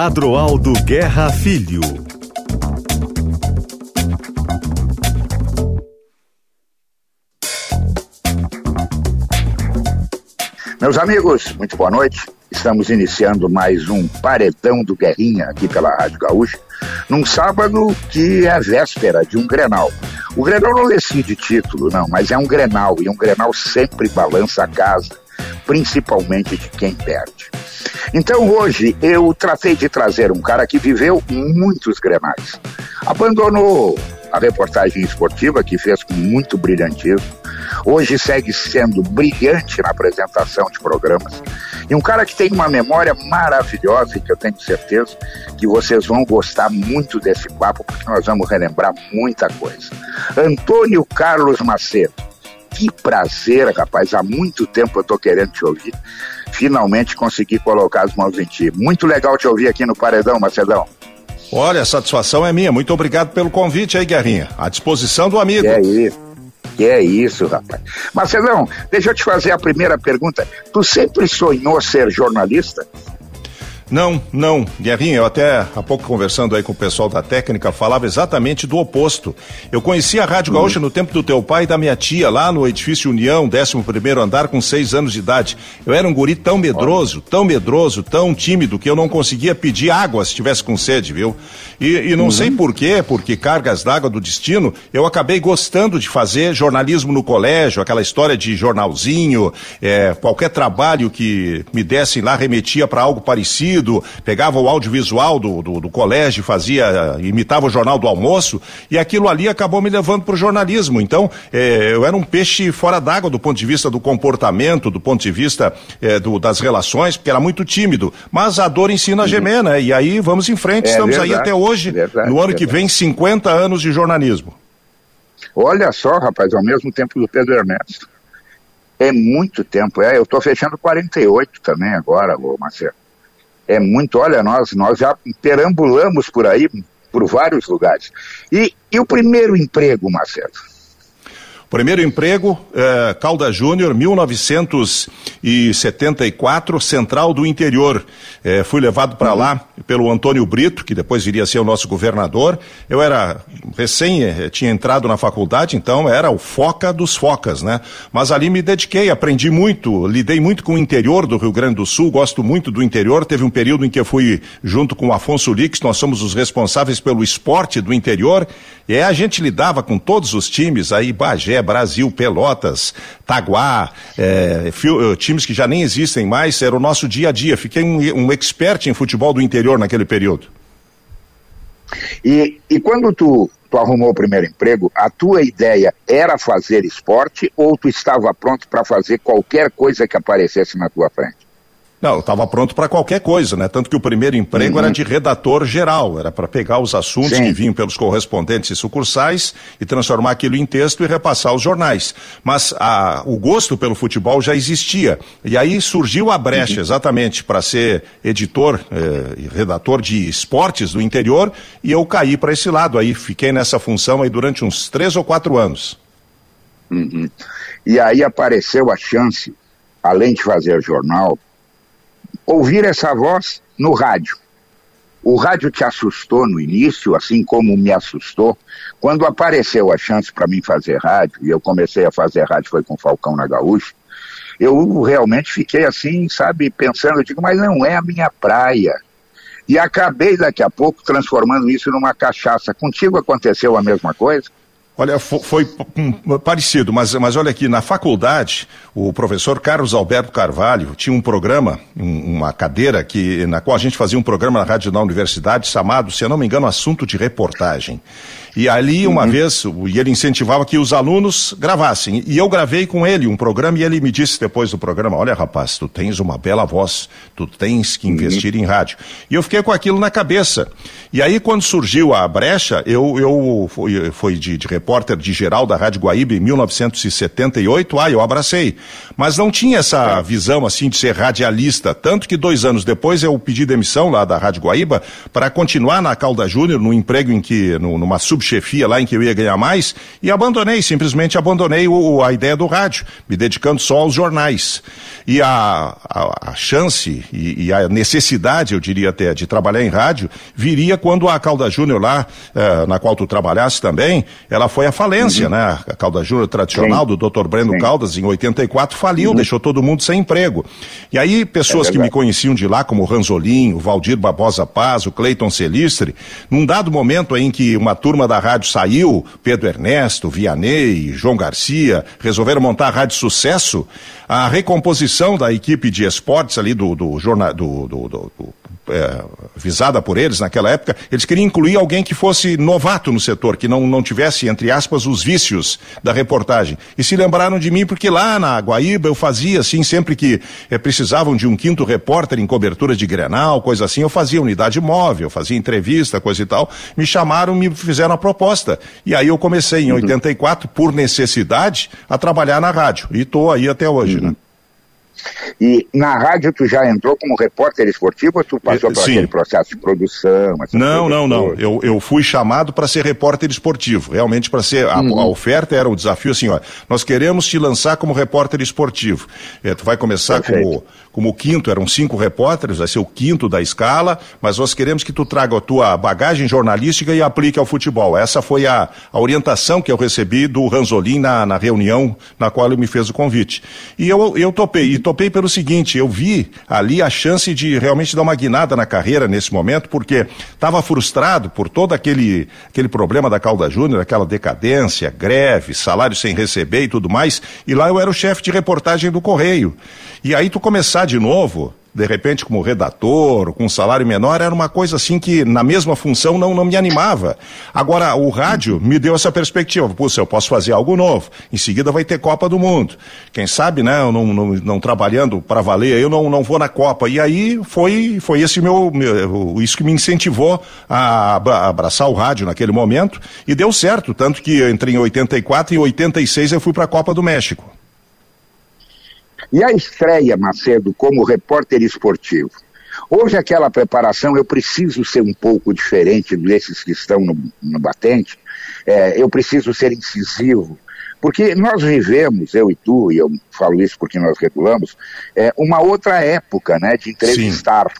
Adroaldo Guerra Filho. Meus amigos, muito boa noite. Estamos iniciando mais um Paredão do Guerrinha aqui pela Rádio Gaúcha, num sábado que é véspera de um Grenal. O Grenal não decide título, não, mas é um Grenal, e um Grenal sempre balança a casa, principalmente de quem perde. Então hoje eu tratei de trazer um cara que viveu muitos Grenais. Abandonou a reportagem esportiva, que fez com muito brilhantismo, Hoje segue sendo brilhante na apresentação de programas. E um cara que tem uma memória maravilhosa e que eu tenho certeza que vocês vão gostar muito desse papo, porque nós vamos relembrar muita coisa. Antônio Carlos Macedo. Que prazer, rapaz. Há muito tempo eu estou querendo te ouvir. Finalmente consegui colocar as mãos em ti. Muito legal te ouvir aqui no Paredão, Macedão. Olha, a satisfação é minha. Muito obrigado pelo convite aí, Guerrinha. À disposição do amigo. É isso. Que é isso, rapaz. Marcelão, deixa eu te fazer a primeira pergunta. Tu sempre sonhou ser jornalista? Não, não, Guerrinha, eu até há pouco conversando aí com o pessoal da técnica, falava exatamente do oposto. Eu conheci a Rádio Gaúcha no tempo do teu pai e da minha tia, lá no edifício União, 11 primeiro andar, com seis anos de idade. Eu era um guri tão medroso, tão medroso, tão tímido, que eu não conseguia pedir água se tivesse com sede, viu? E, e não uhum. sei porquê, porque cargas d'água do destino, eu acabei gostando de fazer jornalismo no colégio, aquela história de jornalzinho, é, qualquer trabalho que me dessem lá remetia para algo parecido pegava o audiovisual do, do, do colégio, fazia, imitava o jornal do almoço, e aquilo ali acabou me levando para o jornalismo. Então, é, eu era um peixe fora d'água do ponto de vista do comportamento, do ponto de vista é, do, das relações, porque era muito tímido. Mas a dor ensina a uhum. gemer, né? E aí vamos em frente, é, estamos verdade, aí até hoje, verdade, no ano verdade. que vem, 50 anos de jornalismo. Olha só, rapaz, ao mesmo tempo do Pedro Ernesto. É muito tempo, é. Eu estou fechando 48 também agora, Marcelo é muito, olha, nós, nós já perambulamos por aí, por vários lugares. E, e o primeiro emprego, Marcelo? Primeiro emprego, eh, Calda Júnior, 1974, Central do Interior. Eh, fui levado para lá pelo Antônio Brito, que depois viria a ser o nosso governador. Eu era recém, eh, tinha entrado na faculdade, então era o foca dos focas, né? Mas ali me dediquei, aprendi muito, lidei muito com o interior do Rio Grande do Sul, gosto muito do interior. Teve um período em que eu fui junto com o Afonso Lix, nós somos os responsáveis pelo esporte do interior. E aí a gente lidava com todos os times aí, Bagé, Brasil, Pelotas, Taguá, é, eh, times que já nem existem mais, era o nosso dia a dia. Fiquei um, um expert em futebol do interior naquele período. E, e quando tu, tu arrumou o primeiro emprego, a tua ideia era fazer esporte ou tu estava pronto para fazer qualquer coisa que aparecesse na tua frente? Não, eu estava pronto para qualquer coisa, né? Tanto que o primeiro emprego uhum. era de redator geral, era para pegar os assuntos Sim. que vinham pelos correspondentes e sucursais e transformar aquilo em texto e repassar os jornais. Mas a, o gosto pelo futebol já existia. E aí surgiu a brecha uhum. exatamente para ser editor eh, e redator de esportes do interior e eu caí para esse lado aí. Fiquei nessa função aí durante uns três ou quatro anos. Uhum. E aí apareceu a chance, além de fazer jornal, ouvir essa voz no rádio. O rádio te assustou no início, assim como me assustou. Quando apareceu a chance para mim fazer rádio, e eu comecei a fazer rádio foi com Falcão na Gaúcha, eu realmente fiquei assim, sabe, pensando, eu digo, mas não é a minha praia. E acabei daqui a pouco transformando isso numa cachaça. Contigo aconteceu a mesma coisa? Olha, foi, parecido, mas, mas olha aqui, na faculdade, o professor Carlos Alberto Carvalho tinha um programa, um, uma cadeira que, na qual a gente fazia um programa na rádio da universidade chamado, se eu não me engano, assunto de reportagem. E ali, uma uhum. vez, e ele incentivava que os alunos gravassem. E eu gravei com ele um programa e ele me disse depois do programa: Olha, rapaz, tu tens uma bela voz, tu tens que investir uhum. em rádio. E eu fiquei com aquilo na cabeça. E aí, quando surgiu a brecha, eu, eu fui, fui de, de repórter de geral da Rádio Guaíba em 1978, ah, eu abracei. Mas não tinha essa visão assim de ser radialista. Tanto que dois anos depois eu pedi demissão lá da Rádio Guaíba para continuar na Calda Júnior, no emprego em que, no, numa sub subchefia lá em que eu ia ganhar mais e abandonei, simplesmente abandonei o, a ideia do rádio, me dedicando só aos jornais. E a, a, a chance e, e, a necessidade, eu diria até, de trabalhar em rádio viria quando a Calda Júnior lá, eh, na qual tu trabalhasse também, ela foi à falência, uhum. né? A Calda Júnior tradicional Sim. do Dr. Breno Sim. Caldas, em 84, faliu, uhum. deixou todo mundo sem emprego. E aí, pessoas é que me conheciam de lá, como o Ranzolim, o Valdir Barbosa Paz, o Cleiton Celistre, num dado momento em que uma turma da rádio saiu, Pedro Ernesto, Vianney, João Garcia, resolveram montar a Rádio Sucesso, a recomposição da equipe de esportes ali do, do do, do, do é, visada por eles naquela época, eles queriam incluir alguém que fosse novato no setor, que não, não tivesse, entre aspas, os vícios da reportagem. E se lembraram de mim porque lá na Guaíba eu fazia assim, sempre que é, precisavam de um quinto repórter em cobertura de Grenal, coisa assim, eu fazia unidade móvel, fazia entrevista, coisa e tal. Me chamaram, me fizeram a proposta. E aí eu comecei em uhum. 84, por necessidade, a trabalhar na rádio. E estou aí até hoje, uhum. né? E na rádio tu já entrou como repórter esportivo ou tu passou por aquele processo de produção? Não, não, não. Eu, eu fui chamado para ser repórter esportivo. Realmente para ser. A, uhum. a, oferta era o desafio assim, ó. Nós queremos te lançar como repórter esportivo. É, tu vai começar como, como quinto, eram cinco repórteres, vai ser o quinto da escala, mas nós queremos que tu traga a tua bagagem jornalística e aplique ao futebol. Essa foi a, a orientação que eu recebi do Ranzolin na, na reunião na qual ele me fez o convite. E eu, eu topei. E topei pelo seguinte, eu vi ali a chance de realmente dar uma guinada na carreira nesse momento, porque estava frustrado por todo aquele, aquele problema da Calda Júnior, aquela decadência, greve, salário sem receber e tudo mais, e lá eu era o chefe de reportagem do Correio. E aí tu começar de novo, de repente como redator, com um salário menor, era uma coisa assim que na mesma função não, não me animava. Agora, o rádio me deu essa perspectiva, puxa, eu posso fazer algo novo, em seguida vai ter Copa do Mundo. Quem sabe, né, eu não, não, não trabalhando para valer, eu não, não vou na Copa. E aí foi, foi esse meu, meu isso que me incentivou a abraçar o rádio naquele momento, e deu certo, tanto que eu entrei em 84 e em 86 eu fui para a Copa do México. E a estreia, Macedo, como repórter esportivo? Houve aquela preparação, eu preciso ser um pouco diferente desses que estão no, no batente, é, eu preciso ser incisivo, porque nós vivemos, eu e tu, e eu falo isso porque nós regulamos, é, uma outra época né, de entrevistar.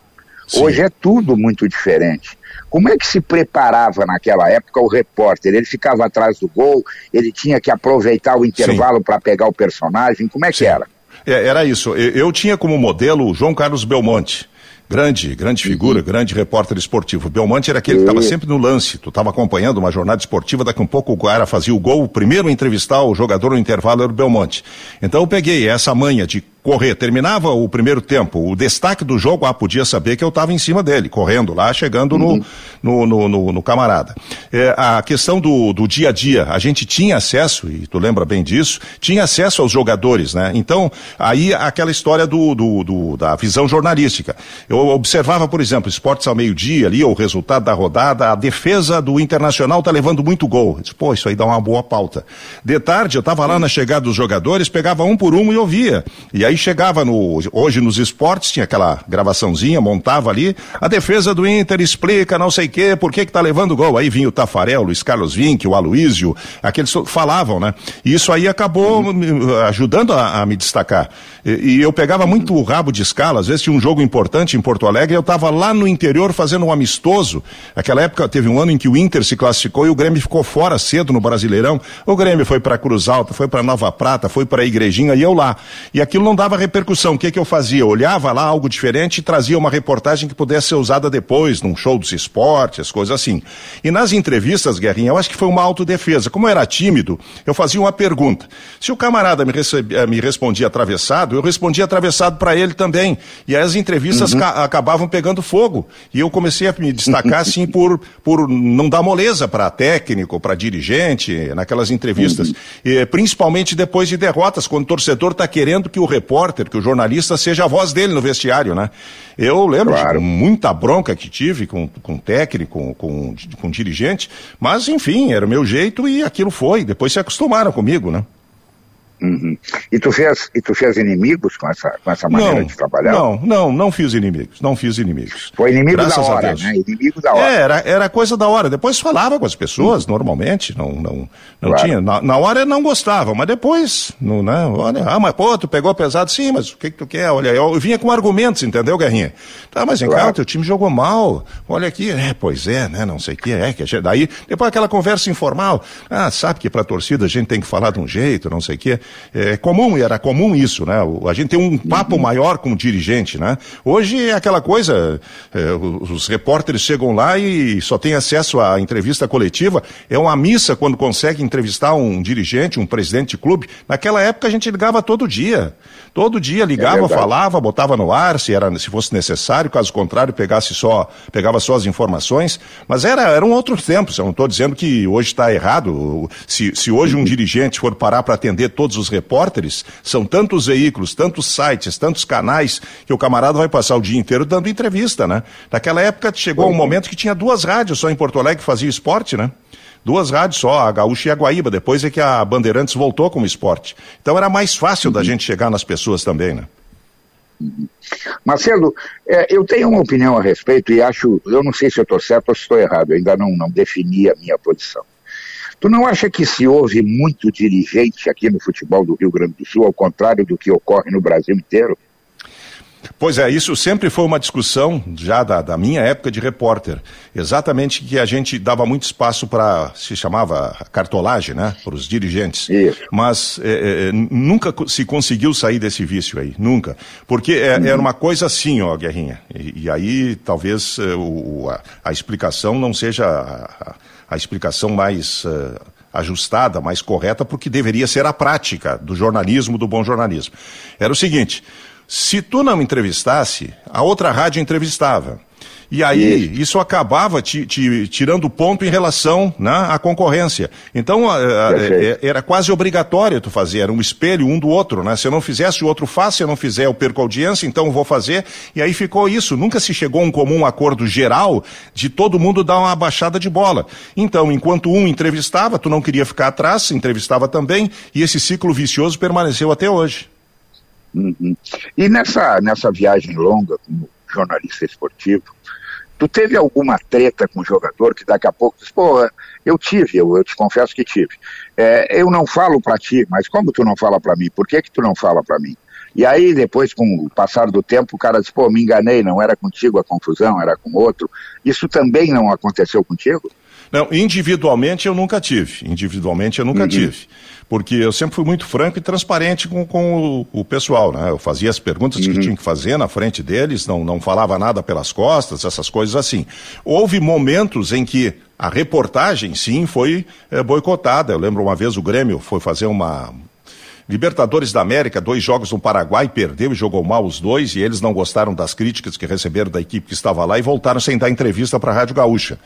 Sim. Hoje Sim. é tudo muito diferente. Como é que se preparava naquela época o repórter? Ele ficava atrás do gol, ele tinha que aproveitar o intervalo para pegar o personagem, como é que era? É, era isso. Eu, eu, tinha como modelo o João Carlos Belmonte. Grande, grande figura, uhum. grande repórter esportivo. Belmonte era aquele que estava sempre no lance. Tu estava acompanhando uma jornada esportiva, daqui a um pouco o cara fazia o gol. O primeiro a entrevistar o jogador no intervalo era o Belmonte. Então eu peguei essa manha de correr. Terminava o primeiro tempo, o destaque do jogo, ah, podia saber que eu estava em cima dele, correndo lá, chegando uhum. no, no, no, no, camarada. É, a questão do, do dia a dia, a gente tinha acesso, e tu lembra bem disso, tinha acesso aos jogadores, né? Então, aí aquela história do, do, do da visão jornalística. Eu observava, por exemplo, esportes ao meio-dia ali, o resultado da rodada, a defesa do Internacional tá levando muito gol. Eu disse, Pô, isso aí dá uma boa pauta. De tarde, eu estava lá na chegada dos jogadores, pegava um por um e ouvia. E aí aí chegava no. Hoje nos esportes, tinha aquela gravaçãozinha, montava ali. A defesa do Inter explica não sei o quê, por que que tá levando gol. Aí vinha o Tafarel, Luiz Carlos Vinck, o Aloísio, aqueles falavam, né? E isso aí acabou uhum. ajudando a, a, me destacar. E, e, eu pegava muito o rabo de escala, às vezes tinha um jogo importante em Porto Alegre, eu estava lá no interior fazendo um amistoso. Aquela época teve um ano em que o Inter se classificou e o Grêmio ficou fora cedo no Brasileirão. O Grêmio foi para Cruz Alta, foi para Nova Prata, foi para a Igrejinha e eu lá. E aquilo não dava repercussão. O que, que eu fazia? Eu olhava lá algo diferente e trazia uma reportagem que pudesse ser usada depois, num show dos esportes, coisas assim. E nas entrevistas, Guerrinha, eu acho que foi uma autodefesa. Como eu era tímido, eu fazia uma pergunta. Se o camarada me, recebia, me respondia atravessado, eu respondia atravessado para ele também. E aí as entrevistas uhum. acabavam pegando fogo. E eu comecei a me destacar, assim, por, por não dar moleza para técnico, para dirigente, naquelas entrevistas. Uhum. E, principalmente depois de derrotas, quando o torcedor está querendo que o repórter, que o jornalista seja a voz dele no vestiário, né? Eu lembro claro. de muita bronca que tive com, com técnico, com, com, com dirigente, mas enfim, era o meu jeito e aquilo foi. Depois se acostumaram comigo, né? Uhum. E tu fez e tu fez inimigos com essa com essa maneira não, de trabalhar? Não, não, não fiz inimigos, não fiz inimigos. Foi inimigo Graças da hora, né? Inimigo da hora. É, era, era coisa da hora. Depois falava com as pessoas uhum. normalmente, não não não claro. tinha. Na, na hora não gostava, mas depois, não, né? Olha, ah, mas pô, tu pegou pesado, sim, mas o que que tu quer? Olha, eu, vinha com argumentos, entendeu, Guerrinha? Tá, mas em claro. casa teu time jogou mal. Olha aqui, é, pois é, né? Não sei o que é que a gente, daí depois aquela conversa informal. Ah, sabe que para torcida a gente tem que falar de um jeito, não sei o que. É comum comum, era comum isso, né? A gente tem um papo uhum. maior com o dirigente, né? Hoje é aquela coisa, é, os repórteres chegam lá e só tem acesso à entrevista coletiva. É uma missa quando consegue entrevistar um dirigente, um presidente de clube. Naquela época a gente ligava todo dia. Todo dia ligava, é falava, botava no ar, se era, se fosse necessário, caso contrário, pegasse só, pegava só as informações. Mas era, eram outros tempos. Eu não estou dizendo que hoje está errado. Se, se hoje um dirigente for parar para atender todos os repórteres, são tantos veículos, tantos sites, tantos canais, que o camarada vai passar o dia inteiro dando entrevista, né? Naquela época chegou um momento que tinha duas rádios só em Porto Alegre que fazia esporte, né? Duas rádios só, a Gaúcha e a Guaíba. Depois é que a Bandeirantes voltou como esporte. Então era mais fácil uhum. da gente chegar nas pessoas também, né? Marcelo, é, eu tenho uma opinião a respeito e acho, eu não sei se eu estou certo ou se estou errado, eu ainda não, não defini a minha posição. Tu não acha que se houve muito dirigente aqui no futebol do Rio Grande do Sul, ao contrário do que ocorre no Brasil inteiro? Pois é, isso sempre foi uma discussão já da, da minha época de repórter. Exatamente que a gente dava muito espaço para, se chamava cartolagem, né? Para os dirigentes. Isso. Mas é, é, nunca se conseguiu sair desse vício aí, nunca. Porque é, uhum. era uma coisa assim, ó, Guerrinha. E, e aí talvez é, o, a, a, explicação não seja a, a explicação mais. Uh, ajustada, mais correta, porque deveria ser a prática do jornalismo, do bom jornalismo. Era o seguinte: se tu não entrevistasse, a outra rádio entrevistava. E aí, isso, isso acabava te, te, tirando ponto em relação né, à concorrência. Então, a, a, é, era quase obrigatório tu fazer, era um espelho um do outro, né? Se eu não fizesse, o outro faz, se eu não fizer, eu perco audiência, então eu vou fazer. E aí ficou isso. Nunca se chegou a um comum acordo geral de todo mundo dar uma baixada de bola. Então, enquanto um entrevistava, tu não queria ficar atrás, entrevistava também, e esse ciclo vicioso permaneceu até hoje. Uhum. E nessa, nessa viagem longa como jornalista esportivo, tu teve alguma treta com o jogador que daqui a pouco diz, pô, eu tive, eu, eu te confesso que tive. É, eu não falo para ti, mas como tu não fala para mim? Por que que tu não fala para mim? E aí, depois, com o passar do tempo, o cara diz, pô, me enganei, não era contigo a confusão, era com outro. Isso também não aconteceu contigo? Não, individualmente eu nunca tive. Individualmente eu nunca uhum. tive porque eu sempre fui muito franco e transparente com, com o, o, pessoal, né? Eu fazia as perguntas uhum. que tinha que fazer na frente deles, não, não falava nada pelas costas, essas coisas assim. Houve momentos em que a reportagem, sim, foi é, boicotada. Eu lembro uma vez o Grêmio foi fazer uma, Libertadores da América, dois jogos no Paraguai, perdeu e jogou mal os dois, e eles não gostaram das críticas que receberam da equipe que estava lá e voltaram sem dar entrevista para a Rádio Gaúcha.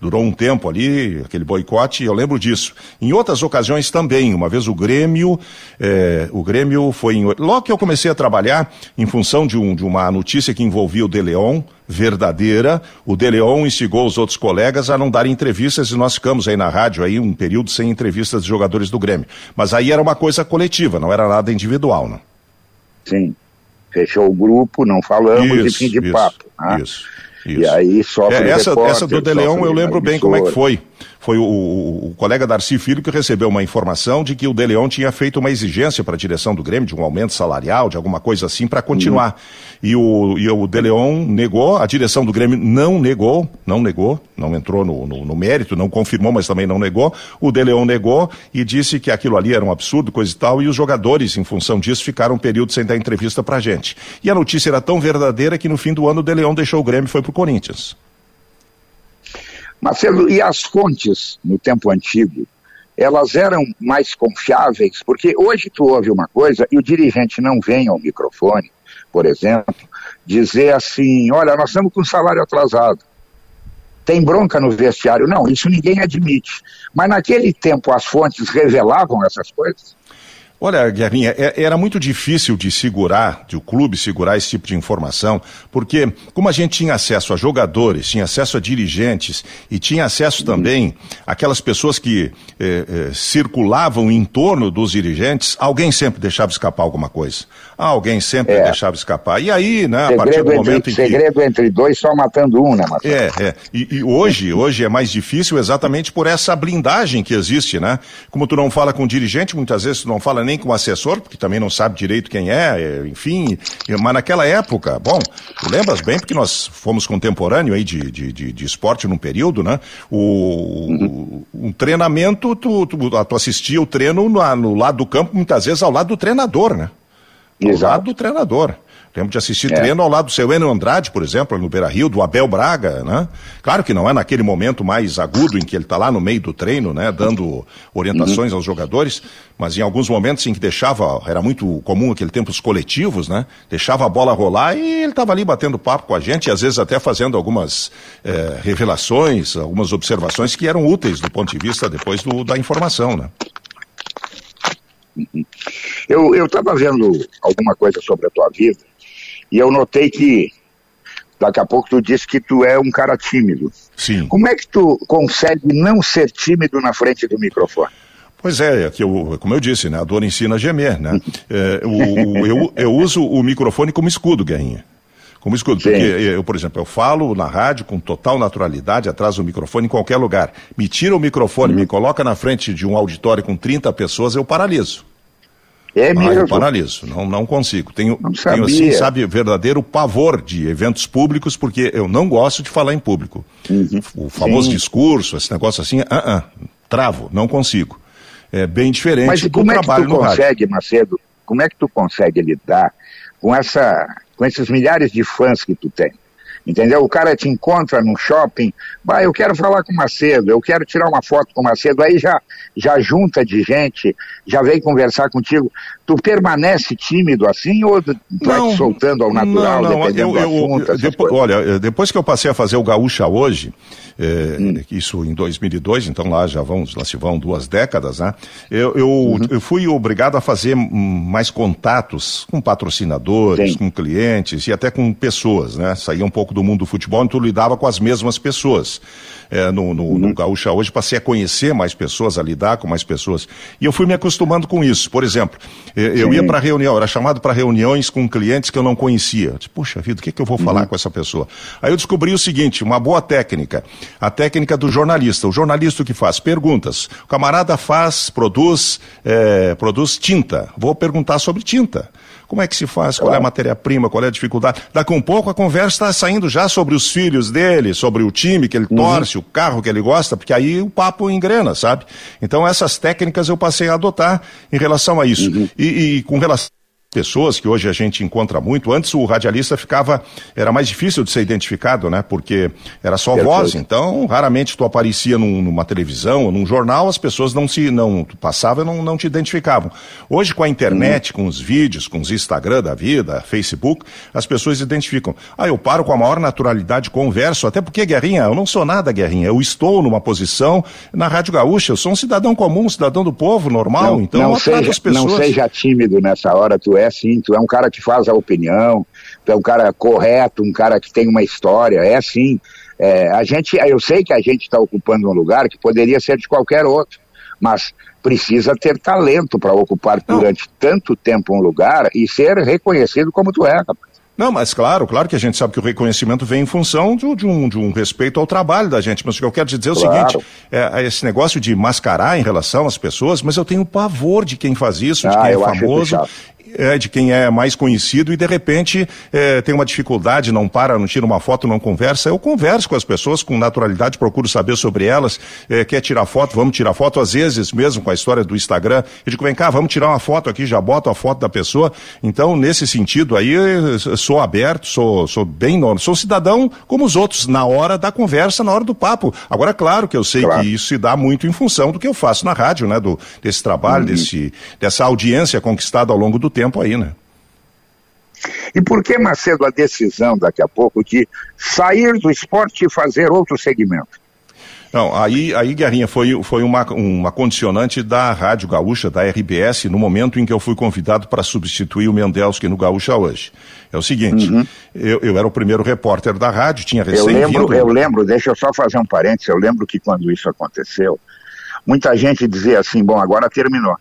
Durou um tempo ali, aquele boicote, eu lembro disso. Em outras ocasiões também, uma vez o Grêmio, é, o Grêmio foi em, logo que eu comecei a trabalhar, em função de, um, de uma notícia que envolvia o De Leon, verdadeira, o De Leon instigou os outros colegas a não darem entrevistas e nós ficamos aí na rádio aí um período sem entrevistas de jogadores do Grêmio. Mas aí era uma coisa coletiva, não era nada individual, não. Sim. Fechou o grupo, não falamos isso, e fim de isso, papo. Né? Isso. Isso. E aí sofre é, essa, essa do De Leão eu lembro bem como é que foi. Foi o, o, o, colega Darcy Filho que recebeu uma informação de que o De Leão tinha feito uma exigência para a direção do Grêmio de um aumento salarial, de alguma coisa assim, para continuar. Uhum. E, o, e o De Leão negou, a direção do Grêmio não negou, não negou, não entrou no, no, no mérito, não confirmou, mas também não negou. O De Leão negou e disse que aquilo ali era um absurdo, coisa e tal, e os jogadores, em função disso, ficaram um período sem dar entrevista para a gente. E a notícia era tão verdadeira que no fim do ano o De Leão deixou o Grêmio e foi para o Corinthians. Marcelo, e as fontes no tempo antigo, elas eram mais confiáveis? Porque hoje tu ouve uma coisa e o dirigente não vem ao microfone, por exemplo, dizer assim: olha, nós estamos com salário atrasado. Tem bronca no vestiário? Não, isso ninguém admite. Mas naquele tempo as fontes revelavam essas coisas? Olha, Guerrinha, é, era muito difícil de segurar, de o clube segurar esse tipo de informação, porque como a gente tinha acesso a jogadores, tinha acesso a dirigentes e tinha acesso também àquelas pessoas que eh, eh, circulavam em torno dos dirigentes, alguém sempre deixava escapar alguma coisa. Alguém sempre é. deixava escapar. E aí, né, segredo a partir do momento entre, em que... Segredo entre dois só matando um, né, Marcelo? É, é. E, e hoje, hoje é mais difícil exatamente por essa blindagem que existe, né? Como tu não fala com o dirigente, muitas vezes tu não fala nem com o assessor, porque também não sabe direito quem é, é enfim. Mas naquela época, bom, tu lembras bem, porque nós fomos contemporâneo aí de, de, de, de esporte num período, né? O, uhum. um treinamento, tu, tu, tu assistia o treino no, no lado do campo, muitas vezes ao lado do treinador, né? Ao Exato. lado do treinador. Lembro de assistir é. treino ao lado do seu Enio Andrade, por exemplo, no Beira Rio, do Abel Braga, né? Claro que não é naquele momento mais agudo em que ele está lá no meio do treino, né? Dando orientações uhum. aos jogadores, mas em alguns momentos em que deixava, era muito comum aquele tempo os coletivos, né? Deixava a bola rolar e ele estava ali batendo papo com a gente, e às vezes até fazendo algumas eh, revelações, algumas observações que eram úteis do ponto de vista depois do, da informação, né? Eu estava vendo alguma coisa sobre a tua vida e eu notei que daqui a pouco tu disse que tu é um cara tímido. Sim. Como é que tu consegue não ser tímido na frente do microfone? Pois é, é que eu, como eu disse, né, a dor ensina a gemer, né? É, o, eu, eu uso o microfone como escudo, Guerrinha. Como escudo, Sim. porque eu, por exemplo, eu falo na rádio com total naturalidade, atrás do microfone em qualquer lugar. Me tira o microfone, uhum. me coloca na frente de um auditório com 30 pessoas, eu paraliso. É mesmo? Ah, eu paraliso, não, não consigo. Tenho, não tenho, assim, sabe, verdadeiro pavor de eventos públicos, porque eu não gosto de falar em público. Uhum. O famoso Sim. discurso, esse negócio assim, uh -uh, travo, não consigo. É bem diferente Mas como é que tu consegue, Macedo, como é que tu consegue lidar com, essa, com esses milhares de fãs que tu tem? Entendeu? O cara te encontra num shopping, vai, eu quero falar com o Macedo, eu quero tirar uma foto com o Macedo, aí já, já junta de gente, já vem conversar contigo. Tu permanece tímido assim ou tu vai te soltando ao natural, não, não, dependendo eu, eu, do assunto? Depois, olha, depois que eu passei a fazer o Gaúcha hoje, é, hum. isso em 2002, então lá já vão, lá se vão duas décadas, né? Eu, eu, uhum. eu fui obrigado a fazer mais contatos com patrocinadores, Sim. com clientes e até com pessoas, né? Saía um pouco do mundo do futebol, então lidava com as mesmas pessoas. É, no, no, uhum. no Gaúcha hoje, passei a conhecer mais pessoas, a lidar com mais pessoas. E eu fui me acostumando com isso. Por exemplo, eu Sim. ia para reunião, era chamado para reuniões com clientes que eu não conhecia. Eu disse, Puxa vida, o que, que eu vou uhum. falar com essa pessoa? Aí eu descobri o seguinte, uma boa técnica a técnica do jornalista. O jornalista que faz perguntas. O camarada faz, produz, é, produz tinta. Vou perguntar sobre tinta. Como é que se faz? Qual é a matéria-prima? Qual é a dificuldade? Daqui um pouco a conversa está saindo já sobre os filhos dele, sobre o time que ele uhum. torce, o carro que ele gosta, porque aí o papo engrena, sabe? Então essas técnicas eu passei a adotar em relação a isso. Uhum. E, e com relação pessoas que hoje a gente encontra muito. Antes o radialista ficava, era mais difícil de ser identificado, né? Porque era só voz, então raramente tu aparecia num, numa televisão ou num jornal, as pessoas não se, não, tu passava e não, não te identificavam. Hoje com a internet, uhum. com os vídeos, com os Instagram da vida, Facebook, as pessoas identificam. Ah, eu paro com a maior naturalidade, converso, até porque, Guerrinha, eu não sou nada, Guerrinha, eu estou numa posição na Rádio Gaúcha, eu sou um cidadão comum, um cidadão do povo, normal, não, então não seja, as pessoas... Não seja tímido nessa hora, tu é é assim, tu é um cara que faz a opinião, tu é um cara correto, um cara que tem uma história, é assim. É, a gente, eu sei que a gente está ocupando um lugar que poderia ser de qualquer outro, mas precisa ter talento para ocupar Não. durante tanto tempo um lugar e ser reconhecido como tu é, rapaz. Não, mas claro, claro que a gente sabe que o reconhecimento vem em função de, de, um, de um, respeito ao trabalho da gente. Mas o que eu quero te dizer é o seguinte: é, é, esse negócio de mascarar em relação às pessoas, mas eu tenho pavor de quem faz isso, de ah, quem é famoso é, de quem é mais conhecido e de repente é, tem uma dificuldade, não para, não tira uma foto, não conversa. Eu converso com as pessoas com naturalidade, procuro saber sobre elas. É, quer tirar foto? Vamos tirar foto. Às vezes, mesmo com a história do Instagram, eu digo, vem cá, vamos tirar uma foto aqui, já boto a foto da pessoa. Então, nesse sentido aí, sou aberto, sou, sou bem, sou cidadão como os outros, na hora da conversa, na hora do papo. Agora, claro que eu sei claro. que isso se dá muito em função do que eu faço na rádio, né? Do, desse trabalho, uhum. desse, dessa audiência conquistada ao longo do tempo tempo aí, né? E por que, Macedo, a decisão daqui a pouco de sair do esporte e fazer outro segmento? Não, aí, aí Guerrinha, foi, foi uma, uma condicionante da Rádio Gaúcha, da RBS, no momento em que eu fui convidado para substituir o Mendelski no Gaúcha hoje. É o seguinte, uhum. eu, eu era o primeiro repórter da rádio, tinha recém eu lembro, vindo... Eu lembro, deixa eu só fazer um parênteses, eu lembro que quando isso aconteceu, muita gente dizia assim, bom, agora terminou.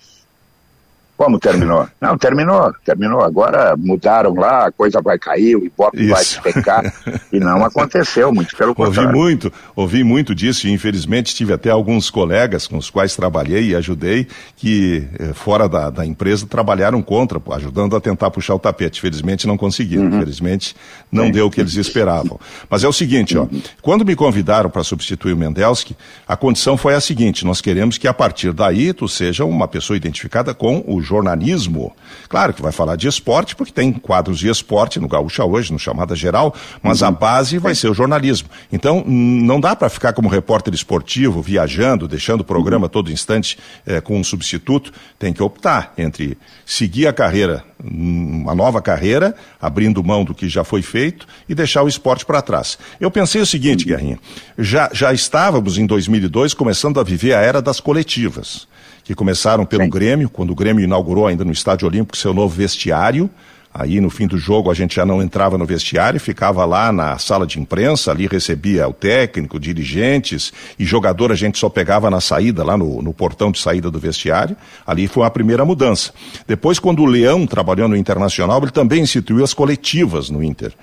Como terminou? Não, terminou, terminou. Agora mudaram lá, a coisa vai cair, o Ibope vai despecar. e não aconteceu, muito pelo contrário. Ouvi muito, ouvi muito disso e infelizmente tive até alguns colegas com os quais trabalhei e ajudei que eh, fora da, da empresa trabalharam contra, ajudando a tentar puxar o tapete. Felizmente não conseguiram, uhum. infelizmente não Sim. deu o que eles esperavam. Mas é o seguinte, ó, uhum. quando me convidaram para substituir o Mendelski, a condição foi a seguinte, nós queremos que a partir daí tu seja uma pessoa identificada com o jornalismo. Claro que vai falar de esporte, porque tem quadros de esporte no Gaúcha hoje, no Chamada Geral, mas uhum. a base vai ser o jornalismo. Então, não dá para ficar como repórter esportivo, viajando, deixando o programa uhum. todo instante é, com um substituto. Tem que optar entre seguir a carreira, uma nova carreira, abrindo mão do que já foi feito e deixar o esporte para trás. Eu pensei o seguinte, uhum. Guerrinha, já, já estávamos em 2002 começando a viver a era das coletivas que começaram pelo Sim. Grêmio, quando o Grêmio inaugurou ainda no Estádio Olímpico seu novo vestiário. Aí no fim do jogo a gente já não entrava no vestiário, ficava lá na sala de imprensa, ali recebia o técnico, dirigentes e jogador a gente só pegava na saída, lá no, no portão de saída do vestiário. Ali foi a primeira mudança. Depois, quando o Leão trabalhou no Internacional, ele também instituiu as coletivas no Inter.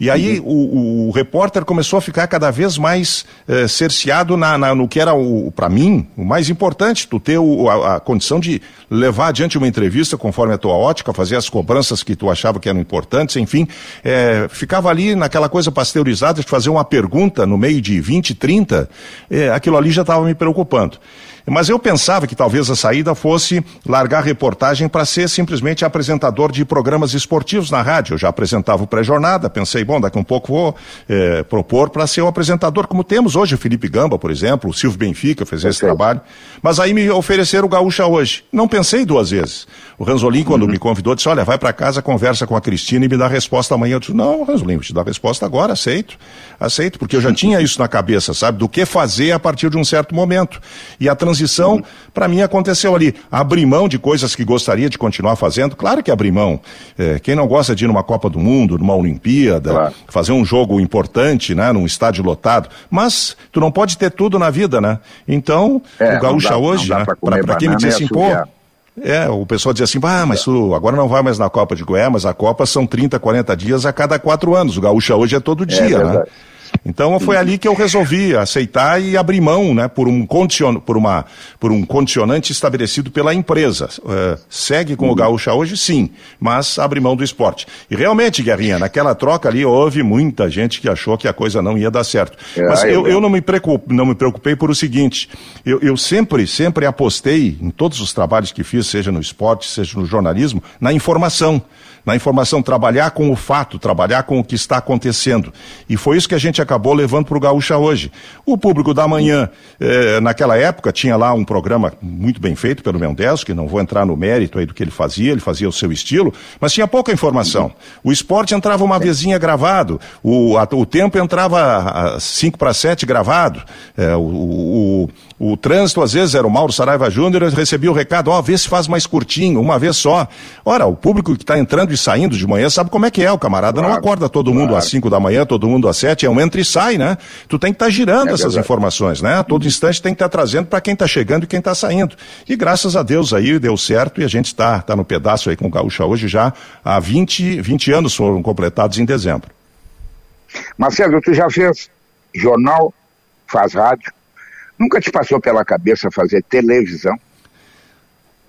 E aí o, o, repórter começou a ficar cada vez mais eh, cerceado na, na, no que era, para mim, o mais importante, tu ter o, a, a, condição de levar adiante uma entrevista conforme a tua ótica, fazer as cobranças que tu achava que eram importantes, enfim, eh, ficava ali naquela coisa pasteurizada de fazer uma pergunta no meio de 20, 30, eh, aquilo ali já estava me preocupando. Mas eu pensava que talvez a saída fosse largar reportagem para ser simplesmente apresentador de programas esportivos na rádio. Eu já apresentava o pré-jornada, pensei, bom, daqui a um pouco vou é, propor para ser o apresentador, como temos hoje o Felipe Gamba, por exemplo, o Silvio Benfica fez esse trabalho. Mas aí me ofereceram o Gaúcha hoje. Não pensei duas vezes. O Ranzolin, quando uhum. me convidou, disse: Olha, vai para casa, conversa com a Cristina e me dá a resposta amanhã. Eu disse: Não, Ranzolin, vou te dar a resposta agora, aceito. Aceito, porque eu já tinha isso na cabeça, sabe? Do que fazer a partir de um certo momento. E a transição, uhum. para mim, aconteceu ali. Abrir mão de coisas que gostaria de continuar fazendo, claro que abrir mão. É, quem não gosta de ir numa Copa do Mundo, numa Olimpíada, claro. fazer um jogo importante, né, num estádio lotado. Mas tu não pode ter tudo na vida, né? Então, é, o Gaúcha dá, hoje, né? Para quem me disse assim, pô. É, o pessoal diz assim, ah, mas tu agora não vai mais na Copa de Goiás, mas a Copa são 30, 40 dias a cada quatro anos. O Gaúcha hoje é todo é dia, é né? Então foi ali que eu resolvi aceitar e abrir mão, né, por um, condicion, por uma, por um condicionante estabelecido pela empresa. Uh, segue com uhum. o Gaúcha hoje, sim, mas abre mão do esporte. E realmente, Guerrinha, naquela troca ali houve muita gente que achou que a coisa não ia dar certo. É, mas eu, eu não, me preocupei, não me preocupei por o seguinte, eu, eu sempre, sempre apostei em todos os trabalhos que fiz, seja no esporte, seja no jornalismo, na informação na informação, trabalhar com o fato, trabalhar com o que está acontecendo. E foi isso que a gente acabou levando para o Gaúcha hoje. O público da manhã, eh, naquela época, tinha lá um programa muito bem feito pelo Mendes, que não vou entrar no mérito aí do que ele fazia, ele fazia o seu estilo, mas tinha pouca informação. O esporte entrava uma vezinha gravado, o, a, o tempo entrava 5 para 7 gravado, eh, o, o, o, trânsito às vezes era o Mauro Saraiva Júnior, recebia o recado, ó, oh, vê se faz mais curtinho, uma vez só. Ora, o público que está entrando e saindo de manhã, sabe como é que é? O camarada claro, não acorda todo mundo claro. às 5 da manhã, todo mundo às 7, é um entra e sai, né? Tu tem que estar tá girando é essas verdade. informações, né? A todo instante tem que estar tá trazendo para quem está chegando e quem está saindo. E graças a Deus aí deu certo e a gente está tá no pedaço aí com o Gaúcha hoje já há 20, 20 anos foram completados em dezembro. Marcelo, tu já fez jornal, faz rádio, nunca te passou pela cabeça fazer televisão?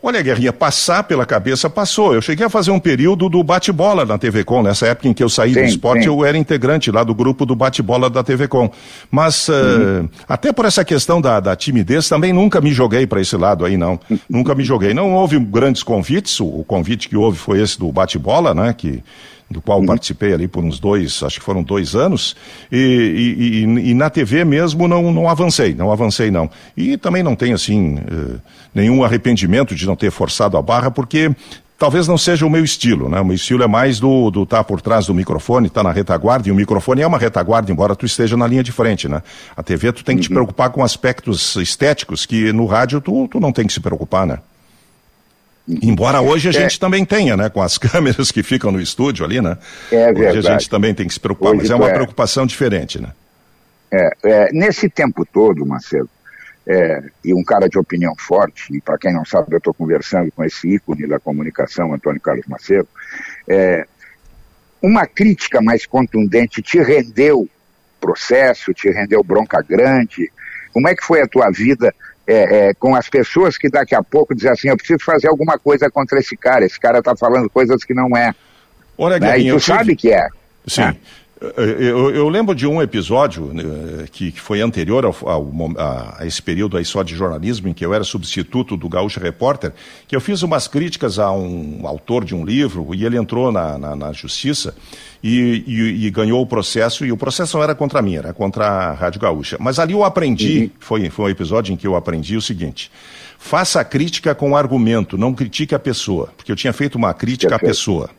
Olha, Guerrinha, passar pela cabeça passou. Eu cheguei a fazer um período do bate-bola na TV Com. Nessa época em que eu saí sim, do esporte, sim. eu era integrante lá do grupo do bate-bola da TV Com. Mas, uhum. uh, até por essa questão da, da timidez, também nunca me joguei para esse lado aí, não. nunca me joguei. Não houve grandes convites. O, o convite que houve foi esse do bate-bola, né? Que do qual uhum. participei ali por uns dois, acho que foram dois anos, e, e, e, e, na TV mesmo não, não avancei, não avancei não. E também não tenho, assim, uh, nenhum arrependimento de não ter forçado a barra, porque talvez não seja o meu estilo, né? O meu estilo é mais do do estar tá por trás do microfone, estar tá na retaguarda, e o microfone é uma retaguarda, embora tu esteja na linha de frente, né? A TV tu tem que uhum. te preocupar com aspectos estéticos que no rádio tu, tu não tem que se preocupar, né? Embora hoje a é. gente também tenha, né? Com as câmeras que ficam no estúdio ali, né? É verdade. Hoje a gente também tem que se preocupar, hoje mas é uma é... preocupação diferente, né? É, é, nesse tempo todo, Marcelo, é, e um cara de opinião forte, e para quem não sabe, eu estou conversando com esse ícone da comunicação, Antônio Carlos Macedo, é, uma crítica mais contundente te rendeu processo, te rendeu bronca grande? Como é que foi a tua vida é, é, com as pessoas que daqui a pouco dizem assim, eu preciso fazer alguma coisa contra esse cara, esse cara está falando coisas que não é. Olha, né? E tu sabe que é. Sim. É. Eu, eu, lembro de um episódio né, que, que, foi anterior ao, ao, a, a, esse período aí só de jornalismo, em que eu era substituto do Gaúcho Repórter, que eu fiz umas críticas a um autor de um livro e ele entrou na, na, na justiça e, e, e, ganhou o processo, e o processo não era contra mim, era contra a Rádio Gaúcha. Mas ali eu aprendi, uhum. foi, foi um episódio em que eu aprendi o seguinte. Faça a crítica com argumento, não critique a pessoa, porque eu tinha feito uma crítica à pessoa.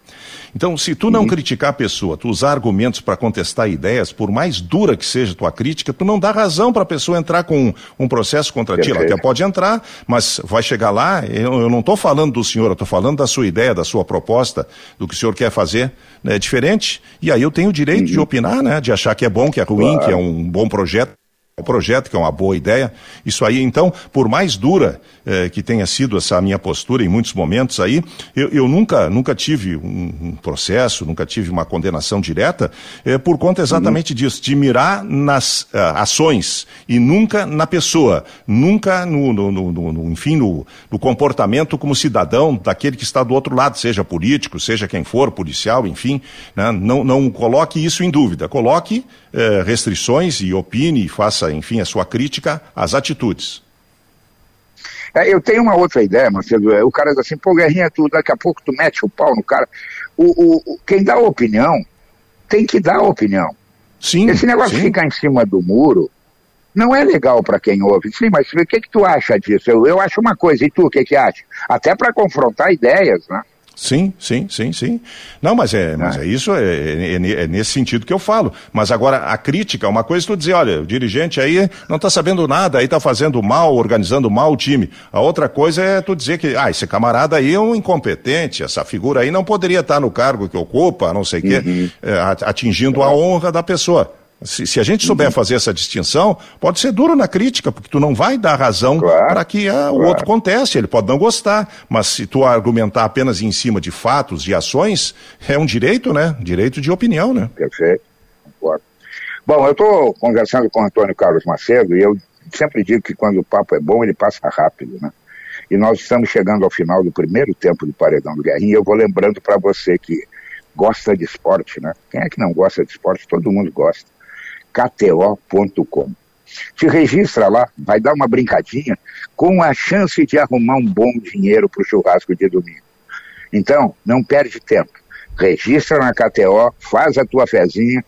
Então, se tu não uhum. criticar a pessoa, tu usar argumentos para contestar ideias, por mais dura que seja a tua crítica, tu não dá razão para a pessoa entrar com um, um processo contra ti. Ela até pode entrar, mas vai chegar lá, eu, eu não estou falando do senhor, eu estou falando da sua ideia, da sua proposta, do que o senhor quer fazer. É diferente. E aí eu tenho o direito uhum. de opinar, né? De achar que é bom, que é ruim, claro. que é um bom projeto o projeto, que é uma boa ideia. Isso aí, então, por mais dura eh, que tenha sido essa minha postura em muitos momentos aí, eu, eu nunca, nunca tive um, um, processo, nunca tive uma condenação direta, eh, por conta exatamente uhum. disso, de mirar nas uh, ações e nunca na pessoa, nunca no, no, no, no enfim, no, comportamento como cidadão daquele que está do outro lado, seja político, seja quem for, policial, enfim, né? não, não coloque isso em dúvida, coloque eh, restrições e opine e faça faça, enfim, a sua crítica às atitudes. É, eu tenho uma outra ideia, Marcelo. É, o cara diz assim, pô, Guerrinha, tu, daqui a pouco tu mete o pau no cara. O, o, quem dá opinião tem que dar opinião. Sim. Esse negócio sim. de ficar em cima do muro não é legal para quem ouve. Sim, mas o que, que tu acha disso? Eu, eu acho uma coisa, e tu, o que, que acha? Até para confrontar ideias, né? Sim, sim, sim, sim. Não, mas é, mas é isso, é, é, é, nesse sentido que eu falo. Mas agora, a crítica, uma coisa é tu dizer, olha, o dirigente aí não está sabendo nada, aí está fazendo mal, organizando mal o time. A outra coisa é tu dizer que, ah, esse camarada aí é um incompetente, essa figura aí não poderia estar no cargo que ocupa, não sei o uhum. quê, é, atingindo a honra da pessoa. Se, se, a gente souber uhum. fazer essa distinção, pode ser duro na crítica, porque tu não vai dar razão claro, para que ah, claro. o outro conteste, ele pode não gostar, mas se tu argumentar apenas em cima de fatos, de ações, é um direito, né? Direito de opinião, né? Perfeito, concordo. Bom, eu estou conversando com o Antônio Carlos Macedo e eu sempre digo que quando o papo é bom, ele passa rápido, né? E nós estamos chegando ao final do primeiro tempo do Paredão do Guerrinha e eu vou lembrando para você que gosta de esporte, né? Quem é que não gosta de esporte? Todo mundo gosta kto.com. Te registra lá, vai dar uma brincadinha com a chance de arrumar um bom dinheiro para o churrasco de domingo. Então, não perde tempo. Registra na KTO, faz a tua fezinha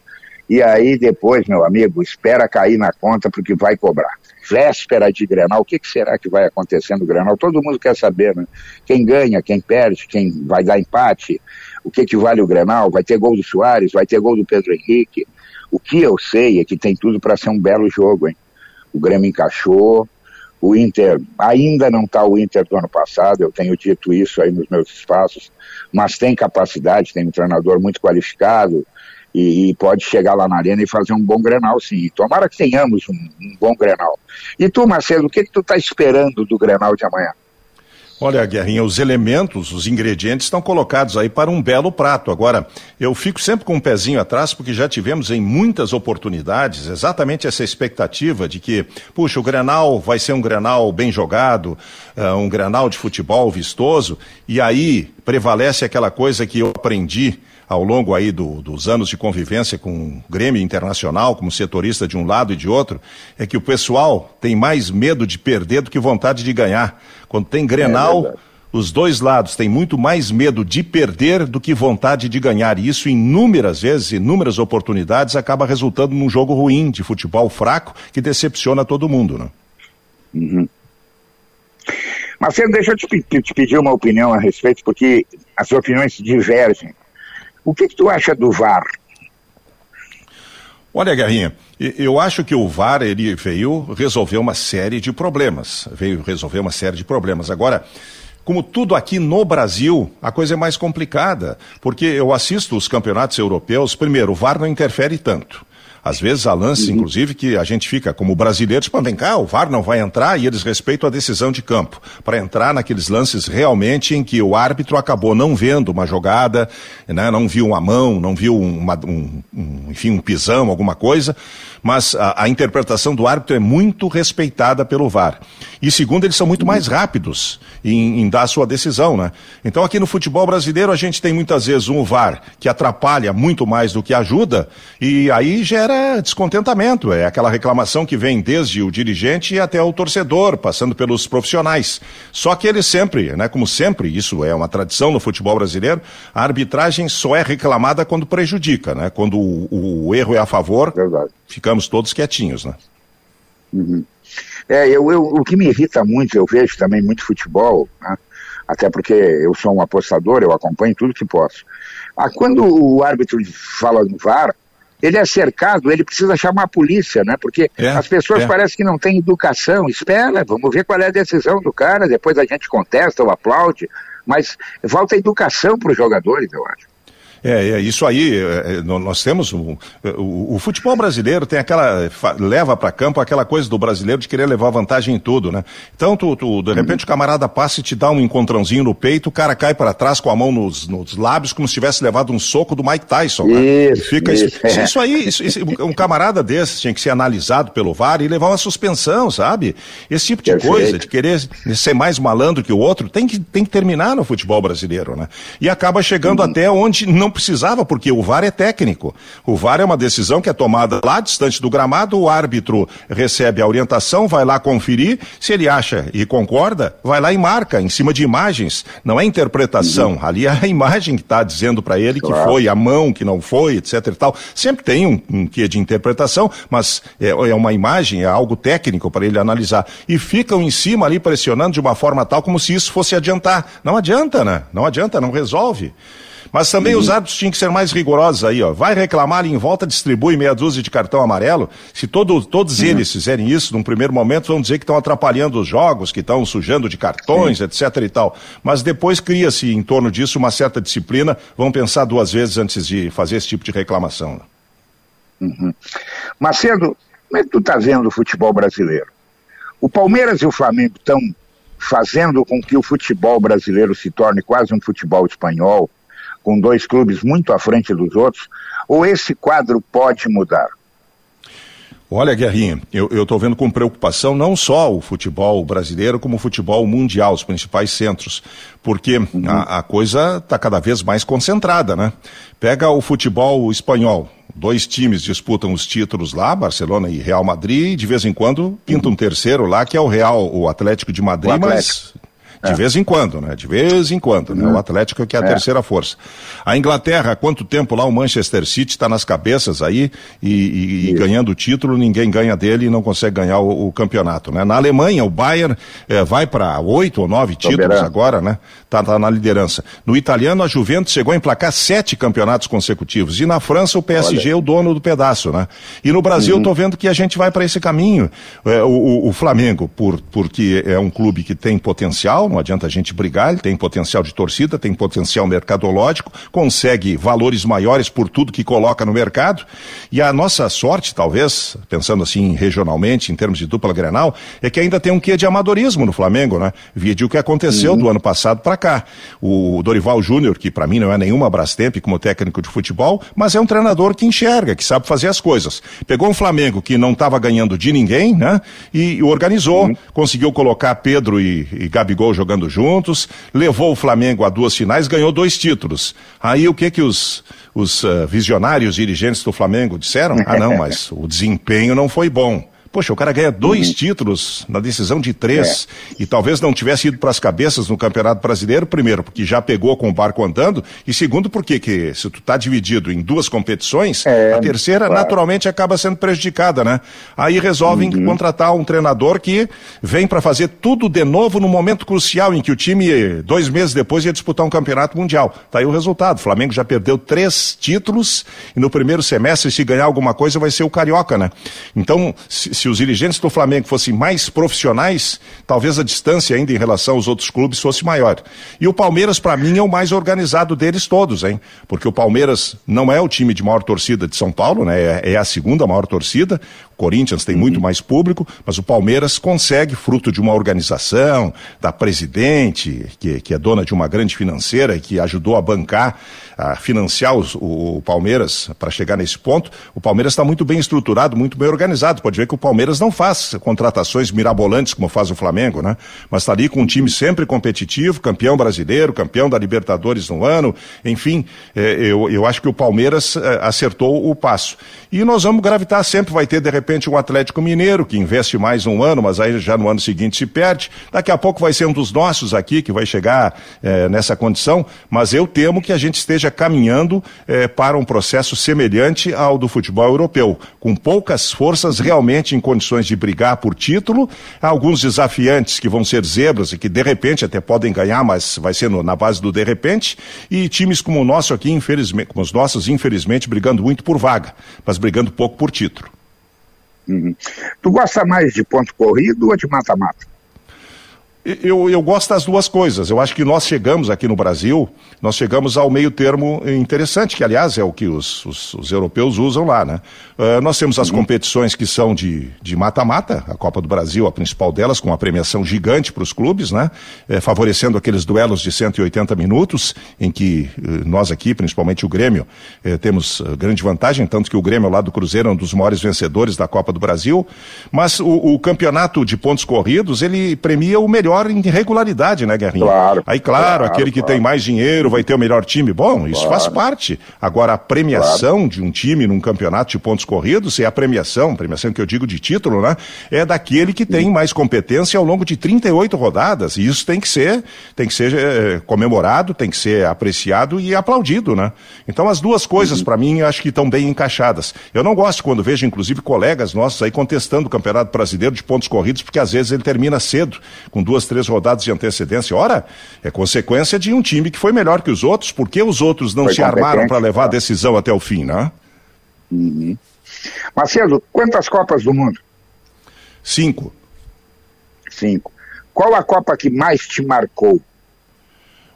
e aí depois, meu amigo, espera cair na conta porque vai cobrar. Véspera de Grenal, o que, que será que vai acontecer no Grenal? Todo mundo quer saber, né? Quem ganha, quem perde, quem vai dar empate, o que, que vale o Grenal? Vai ter gol do Soares, vai ter gol do Pedro Henrique, o que eu sei é que tem tudo para ser um belo jogo, hein? O Grêmio encaixou, o Inter ainda não está o Inter do ano passado, eu tenho dito isso aí nos meus espaços, mas tem capacidade, tem um treinador muito qualificado e, e pode chegar lá na arena e fazer um bom Grenal, sim. Tomara que tenhamos um, um bom Grenal. E tu, Marcelo, o que, que tu está esperando do Grenal de amanhã? Olha, Guerrinha, os elementos, os ingredientes estão colocados aí para um belo prato. Agora, eu fico sempre com um pezinho atrás, porque já tivemos em muitas oportunidades exatamente essa expectativa de que, puxa, o Grenal vai ser um Grenal bem jogado, uh, um Grenal de futebol vistoso, e aí prevalece aquela coisa que eu aprendi ao longo aí do, dos anos de convivência com o Grêmio Internacional, como setorista de um lado e de outro, é que o pessoal tem mais medo de perder do que vontade de ganhar. Quando tem Grenal, é os dois lados têm muito mais medo de perder do que vontade de ganhar. E isso, inúmeras vezes, inúmeras oportunidades, acaba resultando num jogo ruim, de futebol fraco, que decepciona todo mundo. Né? Uhum. Marcelo, deixa eu te, te, pedir uma opinião a respeito, porque as opiniões divergem. O que, que tu acha do VAR? Olha, Guerrinha, eu acho que o VAR ele veio resolver uma série de problemas. Veio resolver uma série de problemas. Agora, como tudo aqui no Brasil, a coisa é mais complicada, porque eu assisto os campeonatos europeus, primeiro, o VAR não interfere tanto. Às vezes há lances, uhum. inclusive, que a gente fica como brasileiros, tipo, vem cá, o VAR não vai entrar e eles respeitam a decisão de campo. Para entrar naqueles lances realmente em que o árbitro acabou não vendo uma jogada, né, não viu uma mão, não viu uma, um, um, enfim, um pisão, alguma coisa, mas a, a, interpretação do árbitro é muito respeitada pelo VAR. E segundo, eles são muito mais rápidos em, em dar sua decisão, né? Então aqui no futebol brasileiro a gente tem muitas vezes um VAR que atrapalha muito mais do que ajuda e aí gera descontentamento, é aquela reclamação que vem desde o dirigente até o torcedor, passando pelos profissionais. Só que ele sempre, né, como sempre, isso é uma tradição no futebol brasileiro, a arbitragem só é reclamada quando prejudica, né? Quando o, o erro é a favor, Verdade. Ficamos todos quietinhos, né? Uhum. É, eu, eu, o que me irrita muito, eu vejo também muito futebol, né? até porque eu sou um apostador, eu acompanho tudo que posso. Ah, quando o árbitro fala no VAR, ele é cercado, ele precisa chamar a polícia, né? Porque é, as pessoas é. parecem que não têm educação. Espera, vamos ver qual é a decisão do cara, depois a gente contesta ou aplaude. Mas falta educação para os jogadores, eu acho. É, é isso aí. É, é nós temos o, o, o, futebol brasileiro tem aquela leva para campo aquela coisa do brasileiro de querer levar vantagem em tudo, né? Então tu, tu de repente o camarada passa e te dá um encontrãozinho no peito, o cara cai para trás com a mão nos, nos, lábios como se tivesse levado um soco do Mike Tyson. Né? Isso, fica isso, isso, isso aí, isso, um camarada desse tinha que ser analisado pelo VAR e levar uma suspensão, sabe? Esse tipo de Perfeito. coisa, de querer ser mais malandro que o outro, tem que, tem que terminar no futebol brasileiro, né? E acaba chegando uhum. até onde não precisava, porque o VAR é técnico. O VAR é uma decisão que é tomada lá distante do gramado, o árbitro recebe a orientação, vai lá conferir, se ele acha e concorda, vai lá e marca em cima de imagens. Não é interpretação, uhum. ali é a imagem que está dizendo para ele claro. que foi, a mão que não foi, etc e tal. Sempre tem um, um quê de interpretação, mas é, é uma imagem, é algo técnico para ele analisar. E ficam em cima ali pressionando de uma forma tal como se isso fosse adiantar. Não adianta, né? Não adianta, não resolve. Mas também uhum. os árbitros tinham que ser mais rigorosos aí, ó. Vai reclamar ali em volta, distribui meia dúzia de cartão amarelo. Se todo, todos uhum. eles fizerem isso num primeiro momento, vão dizer que estão atrapalhando os jogos, que estão sujando de cartões, Sim. etc e tal. Mas depois cria-se em torno disso uma certa disciplina, vão pensar duas vezes antes de fazer esse tipo de reclamação. Uhum. Macedo, como é que tu está vendo o futebol brasileiro? O Palmeiras e o Flamengo estão fazendo com que o futebol brasileiro se torne quase um futebol espanhol, com dois clubes muito à frente dos outros, ou esse quadro pode mudar? Olha, Guerrinha, eu estou vendo com preocupação não só o futebol brasileiro, como o futebol mundial, os principais centros, porque uhum. a, a, coisa está cada vez mais concentrada, né? Pega o futebol espanhol, dois times disputam os títulos lá, Barcelona e Real Madrid, e de vez em quando pinta um terceiro lá, que é o Real, o Atlético de Madrid, mas de é. vez em quando, né? De vez em quando, né? O uhum. Atlético que é a é. terceira força. A Inglaterra, há quanto tempo lá o Manchester City está nas cabeças aí e, e, e, ganhando o título, ninguém ganha dele e não consegue ganhar o, o campeonato, né? Na Alemanha, o Bayern é, vai para oito ou nove títulos agora, né? Tá, tá, na liderança. No italiano, a Juventus chegou a emplacar sete campeonatos consecutivos. E na França, o PSG Olha. é o dono do pedaço, né? E no Brasil, uhum. tô vendo que a gente vai para esse caminho. É, o, o, o Flamengo, por, porque é um clube que tem potencial, não adianta a gente brigar, ele tem potencial de torcida, tem potencial mercadológico, consegue valores maiores por tudo que coloca no mercado. E a nossa sorte, talvez, pensando assim regionalmente, em termos de dupla grenal, é que ainda tem um quê de amadorismo no Flamengo, né? Vide o que aconteceu uhum. do ano passado para cá. O Dorival Júnior, que para mim não é nenhuma Brastemp como técnico de futebol, mas é um treinador que enxerga, que sabe fazer as coisas. Pegou um Flamengo que não estava ganhando de ninguém, né? E, e organizou, uhum. conseguiu colocar Pedro e, e Gabigol jogando jogando juntos, levou o Flamengo a duas finais, ganhou dois títulos. Aí o que que os, os uh, visionários dirigentes do Flamengo disseram? Ah, não, mas o desempenho não foi bom. Poxa, o cara ganha dois uhum. títulos na decisão de três é. e talvez não tivesse ido para as cabeças no Campeonato Brasileiro, primeiro, porque já pegou com o barco andando, e segundo, porque que, se tu está dividido em duas competições, é, a terceira claro. naturalmente acaba sendo prejudicada, né? Aí resolvem uhum. contratar um treinador que vem para fazer tudo de novo no momento crucial em que o time, dois meses depois, ia disputar um campeonato mundial. Tá aí o resultado. O Flamengo já perdeu três títulos e no primeiro semestre, se ganhar alguma coisa, vai ser o Carioca, né? Então, se, se os dirigentes do Flamengo fossem mais profissionais, talvez a distância ainda em relação aos outros clubes fosse maior. E o Palmeiras, para mim, é o mais organizado deles todos, hein? Porque o Palmeiras não é o time de maior torcida de São Paulo, né? É, é a segunda maior torcida. Corinthians tem uhum. muito mais público, mas o Palmeiras consegue, fruto de uma organização, da presidente, que, que é dona de uma grande financeira e que ajudou a bancar, a financiar os, o, o Palmeiras para chegar nesse ponto. O Palmeiras está muito bem estruturado, muito bem organizado. Pode ver que o Palmeiras não faz contratações mirabolantes como faz o Flamengo, né? Mas está ali com um time sempre competitivo, campeão brasileiro, campeão da Libertadores no ano, enfim, é, eu, eu acho que o Palmeiras é, acertou o passo. E nós vamos gravitar sempre, vai ter de repente um Atlético Mineiro que investe mais um ano, mas aí já no ano seguinte se perde. Daqui a pouco vai ser um dos nossos aqui que vai chegar é, nessa condição, mas eu temo que a gente esteja caminhando é, para um processo semelhante ao do futebol europeu, com poucas forças realmente em condições de brigar por título, alguns desafiantes que vão ser zebras e que de repente até podem ganhar, mas vai ser no, na base do de repente, e times como o nosso aqui, infelizmente, como os nossos, infelizmente, brigando muito por vaga, mas brigando pouco por título. Uhum. Tu gosta mais de ponto corrido ou de mata-mata? Eu, eu gosto das duas coisas. Eu acho que nós chegamos aqui no Brasil, nós chegamos ao meio termo interessante, que aliás é o que os, os, os europeus usam lá, né? Uh, nós temos as uhum. competições que são de mata-mata, a Copa do Brasil, a principal delas, com uma premiação gigante para os clubes, né? É, favorecendo aqueles duelos de 180 minutos, em que uh, nós aqui, principalmente o Grêmio, uh, temos grande vantagem, tanto que o Grêmio lá do Cruzeiro é um dos maiores vencedores da Copa do Brasil. Mas o, o campeonato de pontos corridos, ele premia o melhor maior em regularidade, né, Guerrinha? Claro. Aí, claro, claro aquele que claro. tem mais dinheiro vai ter o melhor time. Bom, isso claro. faz parte. Agora, a premiação de um time num campeonato de pontos corridos, é a premiação, premiação que eu digo de título, né? É daquele que tem mais competência ao longo de 38 rodadas. E isso tem que ser, tem que ser é, comemorado, tem que ser apreciado e aplaudido, né? Então, as duas coisas, uhum. para mim, acho que estão bem encaixadas. Eu não gosto quando vejo, inclusive, colegas nossos aí contestando o Campeonato Brasileiro de pontos corridos, porque às vezes ele termina cedo, com duas duas, três rodadas de antecedência. Ora, é consequência de um time que foi melhor que os outros, porque os outros não foi se armaram para levar a decisão até o fim, né? Uhum. Marcelo, quantas Copas do Mundo? Cinco. Cinco. Qual a Copa que mais te marcou?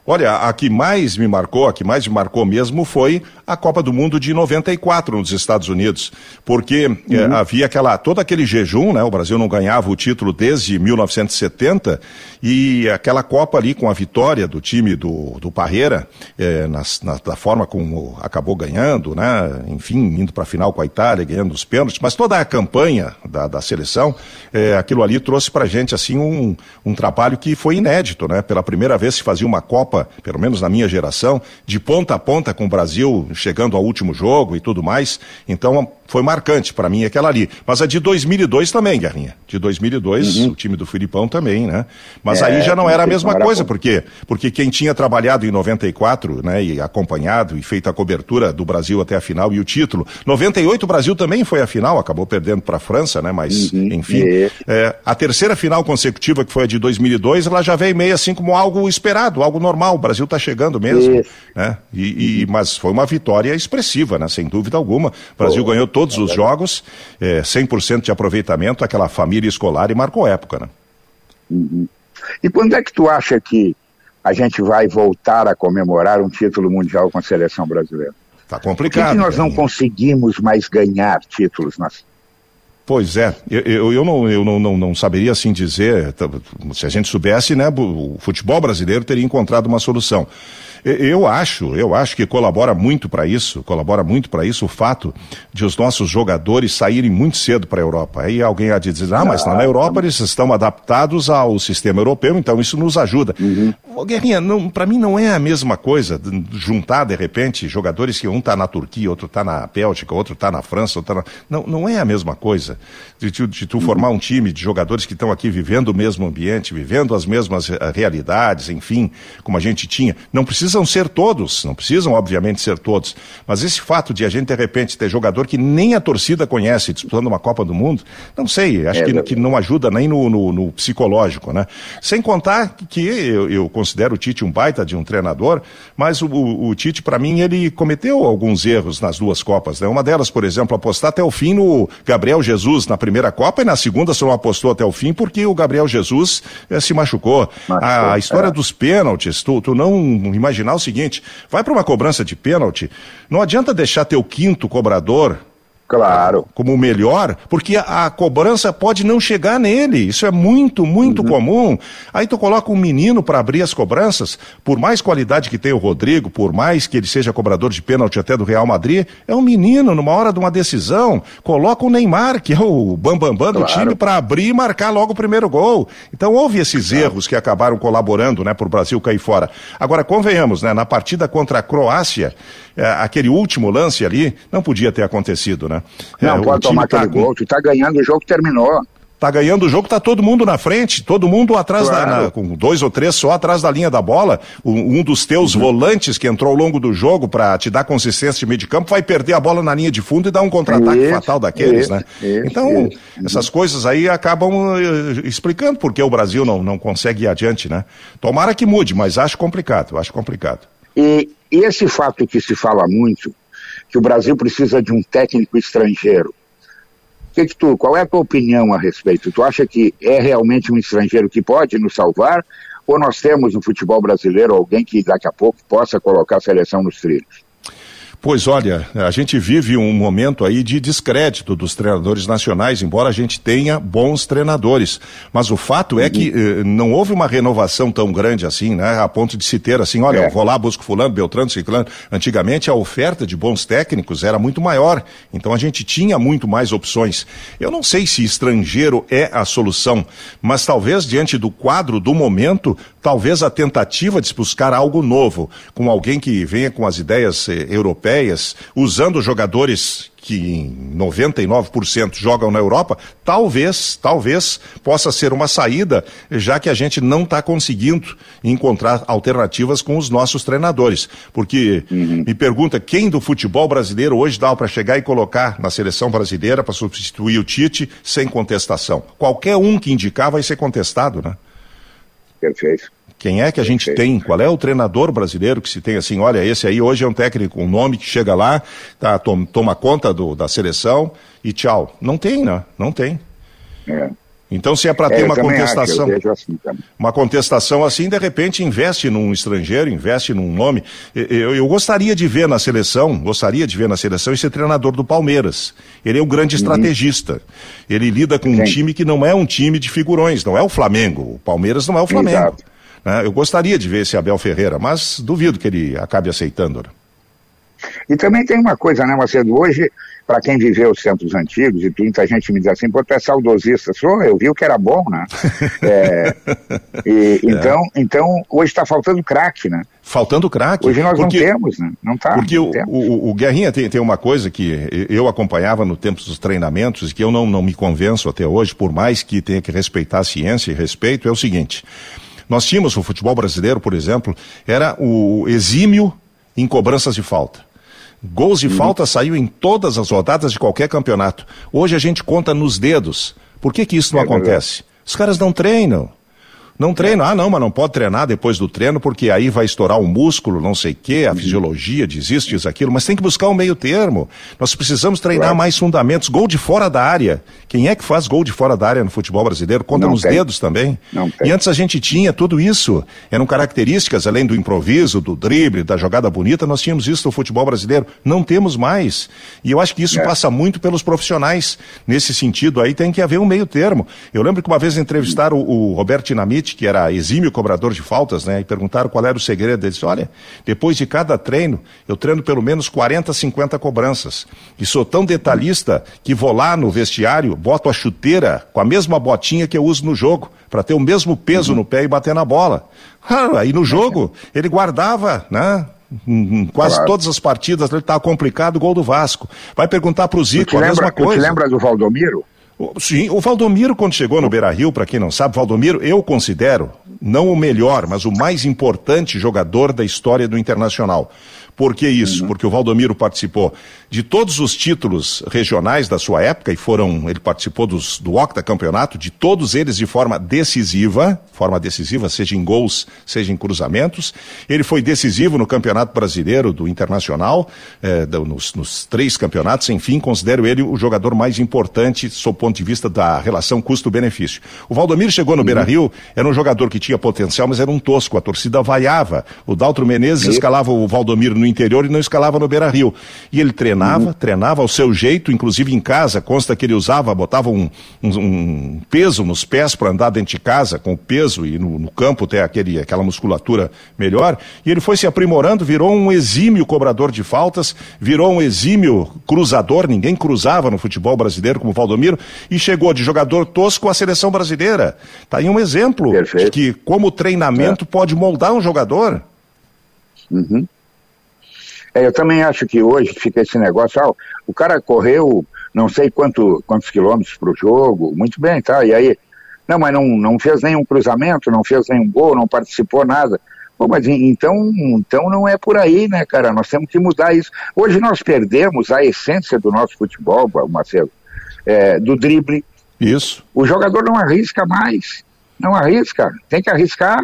Olha, a que mais me marcou, a que mais me marcou mesmo foi a Copa do Mundo de 94 nos Estados Unidos, porque uhum. eh, havia aquela todo aquele jejum, né? O Brasil não ganhava o título desde 1970 e aquela Copa ali com a vitória do time do, do Parreira, eh, nas, na, da forma como acabou ganhando, né? Enfim, indo para a final com a Itália, ganhando os pênaltis, mas toda a campanha da, da seleção, eh, aquilo ali trouxe para gente assim um, um trabalho que foi inédito, né? Pela primeira vez se fazia uma Copa pelo menos na minha geração, de ponta a ponta com o Brasil chegando ao último jogo e tudo mais. Então, foi marcante para mim aquela ali. Mas a de 2002 também, Guerrinha. De 2002, uhum. o time do Filipão também, né? Mas é, aí já não era a mesma coisa, por quê? Porque quem tinha trabalhado em 94, né, e acompanhado e feito a cobertura do Brasil até a final e o título. 98 o Brasil também foi a final, acabou perdendo para a França, né? Mas, uhum. enfim. É, a terceira final consecutiva, que foi a de 2002, ela já veio meio assim como algo esperado, algo normal. O Brasil está chegando mesmo, né? E, e, mas foi uma vitória expressiva, né? Sem dúvida alguma. O Brasil ganhou todos os jogos, é, 100% de aproveitamento, aquela família escolar e marcou época, né? Uhum. E quando é que tu acha que a gente vai voltar a comemorar um título mundial com a seleção brasileira? Tá complicado. Por que, que nós não conseguimos mais ganhar títulos nas, Pois é, eu, eu, eu, não, eu não, não, não, saberia assim dizer, se a gente soubesse, né, o futebol brasileiro teria encontrado uma solução. Eu acho, eu acho que colabora muito para isso, colabora muito para isso o fato de os nossos jogadores saírem muito cedo para a Europa. Aí alguém há de dizer, ah, mas na Europa eles estão adaptados ao sistema europeu, então isso nos ajuda. Uhum. Guerrinha, para mim não é a mesma coisa juntar de repente jogadores que um está na Turquia, outro está na Bélgica, outro está na França, outro tá na... não, não é a mesma coisa de, de, de tu uhum. formar um time de jogadores que estão aqui vivendo o mesmo ambiente, vivendo as mesmas eh, realidades, enfim, como a gente tinha. Não precisam ser todos, não precisam obviamente ser todos, mas esse fato de a gente de repente ter jogador que nem a torcida conhece disputando uma Copa do Mundo, não sei, acho é, que, que, não ajuda nem no, no, no, psicológico, né? Sem contar que eu, eu, considero o Tite um baita de um treinador, mas o, o, o Tite, para mim, ele cometeu alguns erros nas duas Copas, né? Uma delas, por exemplo, apostar até o fim no Gabriel Jesus na primeira Copa e na segunda só não apostou até o fim porque o Gabriel Jesus eh, se machucou. machucou a, a história é. dos pênaltis, tu, tu não imaginar o seguinte, vai para uma cobrança de pênalti, não adianta deixar teu quinto cobrador Claro. Como o melhor, porque a, a, cobrança pode não chegar nele. Isso é muito, muito uhum. comum. Aí tu coloca um menino para abrir as cobranças, por mais qualidade que tenha o Rodrigo, por mais que ele seja cobrador de pênalti até do Real Madrid, é um menino, numa hora de uma decisão. Coloca o Neymar, que é o bambambam bam, bam do time, para abrir e marcar logo o primeiro gol. Então houve esses claro. erros que acabaram colaborando, né, para o Brasil cair fora. Agora, convenhamos, né, na partida contra a Croácia, é, aquele último lance ali não podia ter acontecido, né? Não é, pode tomar tá aquele gol, tu tá ganhando, o jogo terminou. Tá ganhando o jogo, tá todo mundo na frente, todo mundo atrás claro. da, na, com dois ou três só atrás da linha da bola. Um, um dos teus uhum. volantes que entrou ao longo do jogo para te dar consistência de meio de campo vai perder a bola na linha de fundo e dar um contra-ataque fatal daqueles, isso, né? Isso, então, isso. essas coisas aí acabam uh, explicando por que o Brasil não, não consegue ir adiante, né? Tomara que mude, mas acho complicado, acho complicado. E esse fato que se fala muito, que o Brasil precisa de um técnico estrangeiro, que que tu, qual é a tua opinião a respeito? Tu acha que é realmente um estrangeiro que pode nos salvar? Ou nós temos no futebol brasileiro alguém que daqui a pouco possa colocar a seleção nos trilhos? Pois olha, a gente vive um momento aí de descrédito dos treinadores nacionais, embora a gente tenha bons treinadores. Mas o fato é que uhum. eh, não houve uma renovação tão grande assim, né? A ponto de se ter assim, olha, é. eu vou lá, busco fulano, Beltrano, Ciclano. Antigamente a oferta de bons técnicos era muito maior, então a gente tinha muito mais opções. Eu não sei se estrangeiro é a solução, mas talvez diante do quadro do momento, talvez a tentativa de buscar algo novo, com alguém que venha com as ideias eh, europeias, usando jogadores que em 99% jogam na Europa, talvez, talvez possa ser uma saída, já que a gente não está conseguindo encontrar alternativas com os nossos treinadores. Porque uhum. me pergunta quem do futebol brasileiro hoje dá para chegar e colocar na seleção brasileira para substituir o Tite sem contestação. Qualquer um que indicar vai ser contestado, né? Perfeito. Quem é que a gente tem? Qual é o treinador brasileiro que se tem assim? Olha, esse aí hoje é um técnico, um nome que chega lá, tá, toma, toma conta do, da seleção e tchau. Não tem, né? Não tem. É. Então, se é para ter é, uma contestação, acho, assim uma contestação assim, de repente investe num estrangeiro, investe num nome. Eu, eu, gostaria de ver na seleção, gostaria de ver na seleção esse treinador do Palmeiras. Ele é um grande uhum. estrategista. Ele lida com Sim. um time que não é um time de figurões, não é o Flamengo. O Palmeiras não é o Flamengo. Né? Eu gostaria de ver esse Abel Ferreira, mas duvido que ele acabe aceitando. Né? E também tem uma coisa, né, Macedo? Hoje para quem viveu os tempos antigos, e muita gente me diz assim, pô, tu é saudosista. Sou, eu vi o que era bom, né? É, e, é. Então, então, hoje está faltando craque, né? Faltando craque. Hoje nós porque, não temos, né? Não tá. Porque o, o, o, Guerrinha tem, tem uma coisa que eu acompanhava no tempo dos treinamentos e que eu não, não me convenço até hoje, por mais que tenha que respeitar a ciência e respeito, é o seguinte. Nós tínhamos o futebol brasileiro, por exemplo, era o exímio em cobranças de falta. Gols de uhum. falta saiu em todas as rodadas de qualquer campeonato. Hoje a gente conta nos dedos. Por que, que isso não é acontece? Verdade. Os caras não treinam. Não treina. Ah, não, mas não pode treinar depois do treino porque aí vai estourar o músculo, não sei o quê, a fisiologia diz isso, diz aquilo. Mas tem que buscar um meio termo. Nós precisamos treinar mais fundamentos. Gol de fora da área. Quem é que faz gol de fora da área no futebol brasileiro? Conta não nos tem. dedos também. Não. E antes a gente tinha tudo isso. Eram características, além do improviso, do drible, da jogada bonita, nós tínhamos isso no futebol brasileiro. Não temos mais. E eu acho que isso é. passa muito pelos profissionais. Nesse sentido aí tem que haver um meio termo. Eu lembro que uma vez entrevistaram o, o Roberto Dinamite Schmidt, que era exímio cobrador de faltas, né? E perguntaram qual era o segredo. Ele disse: olha, depois de cada treino, eu treino pelo menos 40, 50 cobranças. E sou tão detalhista que vou lá no vestiário, boto a chuteira com a mesma botinha que eu uso no jogo, para ter o mesmo peso uhum. no pé e bater na bola. Ah, aí no jogo, ele guardava, né? Quase claro. todas as partidas ele estava complicado o gol do Vasco. Vai perguntar para o Zico a lembra, mesma coisa. Você lembra do Valdomiro? Sim, o Valdomiro, quando chegou no Beira Rio, para quem não sabe, Valdomiro, eu considero não o melhor, mas o mais importante jogador da história do Internacional. Por que isso? Uhum. Porque o Valdomiro participou de todos os títulos regionais da sua época, e foram, ele participou dos, do Octa Campeonato, de todos eles de forma decisiva, forma decisiva, seja em gols, seja em cruzamentos. Ele foi decisivo no Campeonato Brasileiro do Internacional, eh, nos, nos, três campeonatos, enfim, considero ele o jogador mais importante, sob o ponto de vista da relação custo-benefício. O Valdomiro chegou no uhum. Beira Rio, era um jogador que tinha potencial, mas era um tosco, a torcida vaiava. O Daltro Menezes e... escalava o Valdomiro no interior e não escalava no Beira Rio. E ele treinava, uhum. treinava ao seu jeito, inclusive em casa, consta que ele usava, botava um, um, um peso nos pés para andar dentro de casa, com o peso e no, no, campo ter aquele, aquela musculatura melhor. E ele foi se aprimorando, virou um exímio cobrador de faltas, virou um exímio cruzador, ninguém cruzava no futebol brasileiro como o Valdomiro, e chegou de jogador tosco à seleção brasileira. Está aí um exemplo Perfeito. de que como o treinamento é. pode moldar um jogador. Uhum. É, eu também acho que hoje fica esse negócio, ah, o cara correu não sei quanto, quantos quilômetros para o jogo, muito bem, tá? E aí, não, mas não, não fez nenhum cruzamento, não fez nenhum gol, não participou nada. Pô, mas então, então não é por aí, né, cara? Nós temos que mudar isso. Hoje nós perdemos a essência do nosso futebol, Marcelo, é, do drible. Isso. O jogador não arrisca mais. Não arrisca. Tem que arriscar.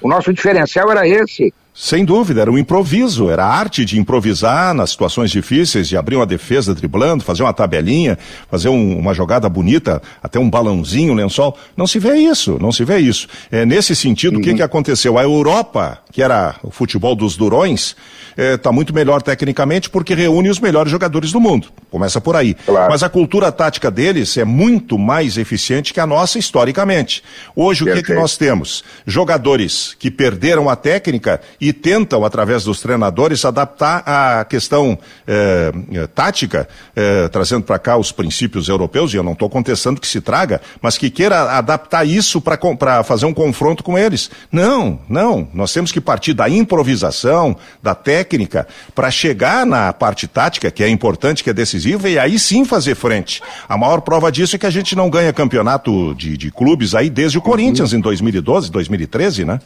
O nosso diferencial era esse. Sem dúvida, era um improviso, era a arte de improvisar nas situações difíceis, de abrir uma defesa driblando, fazer uma tabelinha, fazer um, uma jogada bonita, até um balãozinho, um lençol. Não se vê isso, não se vê isso. É, nesse sentido, o uhum. que, que aconteceu? A Europa, que era o futebol dos durões, está é, muito melhor tecnicamente porque reúne os melhores jogadores do mundo. Começa por aí. Claro. Mas a cultura tática deles é muito mais eficiente que a nossa historicamente. Hoje, o que, que nós temos? Jogadores que perderam a técnica e tentam, através dos treinadores, adaptar a questão eh, eh tática, eh, trazendo para cá os princípios europeus, e eu não estou contestando que se traga, mas que queira adaptar isso para fazer um confronto com eles. Não, não. Nós temos que partir da improvisação, da técnica, para chegar na parte tática, que é importante, que é decisiva, e aí sim fazer frente. A maior prova disso é que a gente não ganha campeonato de, de clubes aí desde o Corinthians uhum. em 2012, 2013, né?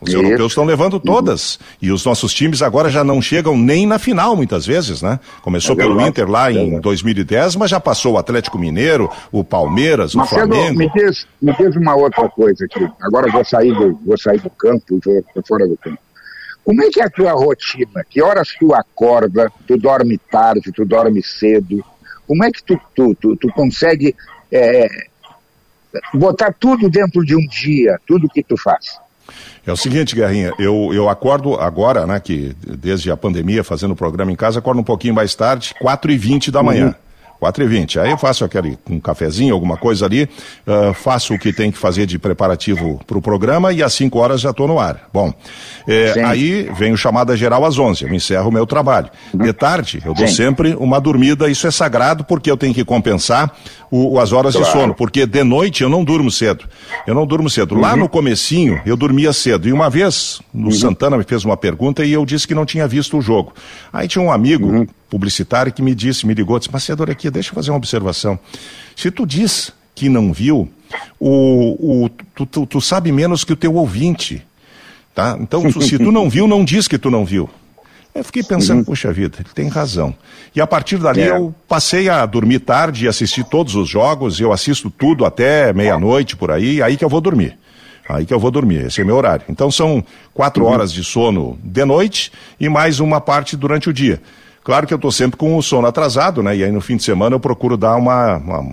Os Isso. europeus estão levando todas. Uhum. E os nossos times agora já não chegam nem na final, muitas vezes, né? Começou é pelo Inter lá é em 2010, mas já passou o Atlético Mineiro, o Palmeiras, o Flamengo. Me diz, me diz uma outra coisa aqui. Agora vou sair do, vou sair do campo, vou fora do campo. Como é que é a tua rotina? Que horas tu acorda? Tu dorme tarde, tu dorme cedo? Como é que tu, tu, tu, tu consegue é, botar tudo dentro de um dia, tudo que tu faz? É o seguinte, Guerrinha, eu, eu acordo agora, né, que desde a pandemia, fazendo o programa em casa, acordo um pouquinho mais tarde, 4 e 20 da manhã. Uhum. 4 e 20 Aí eu faço aquele um cafezinho, alguma coisa ali, uh, faço o que tem que fazer de preparativo para o programa e às 5 horas já estou no ar. Bom, é, aí vem o chamada geral às 11, eu encerro o meu trabalho. Uhum. De tarde, eu dou Sim. sempre uma dormida, isso é sagrado porque eu tenho que compensar o, as horas claro. de sono, porque de noite eu não durmo cedo. Eu não durmo cedo. Uhum. Lá no comecinho, eu dormia cedo. E uma vez, o uhum. Santana me fez uma pergunta e eu disse que não tinha visto o jogo. Aí tinha um amigo publicitário que me disse, me ligou, disse, Macedor aqui, deixa eu fazer uma observação. Se tu diz que não viu, o, o, tu, tu, tu sabe menos que o teu ouvinte. Tá? Então, se tu não viu, não diz que tu não viu. Eu fiquei pensando, puxa vida, ele tem razão. E a partir dali é. eu passei a dormir tarde e assistir todos os jogos, eu assisto tudo até meia-noite por aí, aí que eu vou dormir. Aí que eu vou dormir, esse é meu horário. Então são quatro uhum. horas de sono de noite e mais uma parte durante o dia. Claro que eu estou sempre com o sono atrasado, né? E aí no fim de semana eu procuro dar uma, uma,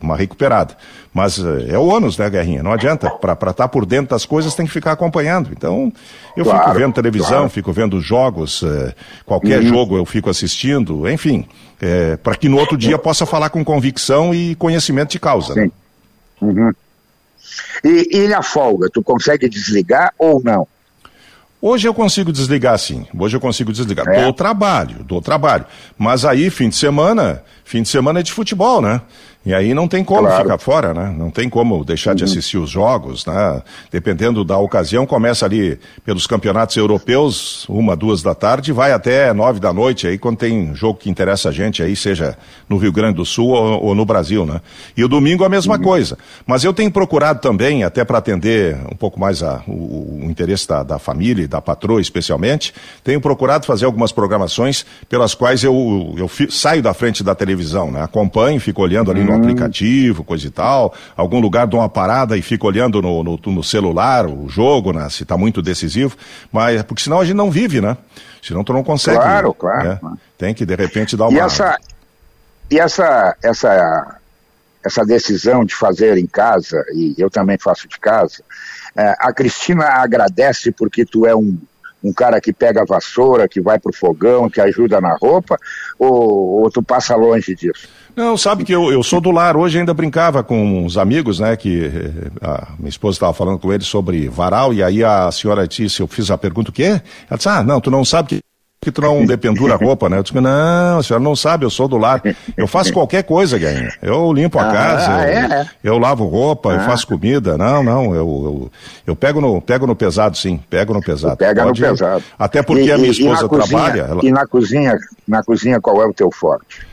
uma recuperada. Mas eh, é o ônus, né, Guerrinha? Não adianta. Para estar tá por dentro das coisas tem que ficar acompanhando. Então, eu claro, fico vendo televisão, claro. fico vendo jogos, eh, qualquer uhum. jogo eu fico assistindo, enfim. Eh, para que no outro dia possa falar com convicção e conhecimento de causa. Né? Sim. Né? Uhum. E, e na folga, tu consegue desligar ou não? Hoje eu consigo desligar sim. Hoje eu consigo desligar. É. Do trabalho, do trabalho. Mas aí, fim de semana, fim de semana é de futebol, né? E aí não tem como claro. ficar fora, né? Não tem como deixar uhum. de assistir os jogos, né? Dependendo da ocasião, começa ali pelos campeonatos europeus, uma, duas da tarde, vai até nove da noite, aí quando tem jogo que interessa a gente, aí seja no Rio Grande do Sul ou, ou no Brasil, né? E o domingo a mesma uhum. coisa. Mas eu tenho procurado também, até para atender um pouco mais a, o, o, interesse da, da família e da patroa especialmente, tenho procurado fazer algumas programações pelas quais eu, eu, eu saio da frente da televisão, né? Acompanho, fico olhando ali uhum. no Hum. aplicativo, coisa e tal, algum lugar dou uma parada e fico olhando no, no, no celular o jogo, né, se está muito decisivo, mas porque senão a gente não vive, né? Senão tu não consegue. Claro, claro. Né? Tem que de repente dar uma. E essa, e essa, essa, essa decisão de fazer em casa, e eu também faço de casa, é, a Cristina agradece porque tu é um um cara que pega a vassoura, que vai pro fogão, que ajuda na roupa, ou, ou tu passa longe disso? Não, sabe que eu, eu sou do lar, hoje ainda brincava com uns amigos, né, que eh, a minha esposa estava falando com eles sobre varal, e aí a senhora disse, eu fiz a pergunta, o quê? Ela disse, ah, não, tu não sabe que que tu não dependura a roupa, né? Eu disse, não, a senhora não sabe, eu sou do lar. Eu faço qualquer coisa, Guinha. Eu limpo a ah, casa, eu, é? eu, lavo roupa, ah. eu faço comida. Não, não, eu, eu, eu, pego, no, pego no pesado, sim, pego no pesado. Pega Pode, no pesado. Até porque e, a minha esposa trabalha. ela... E na cozinha, na cozinha, qual é o teu forte?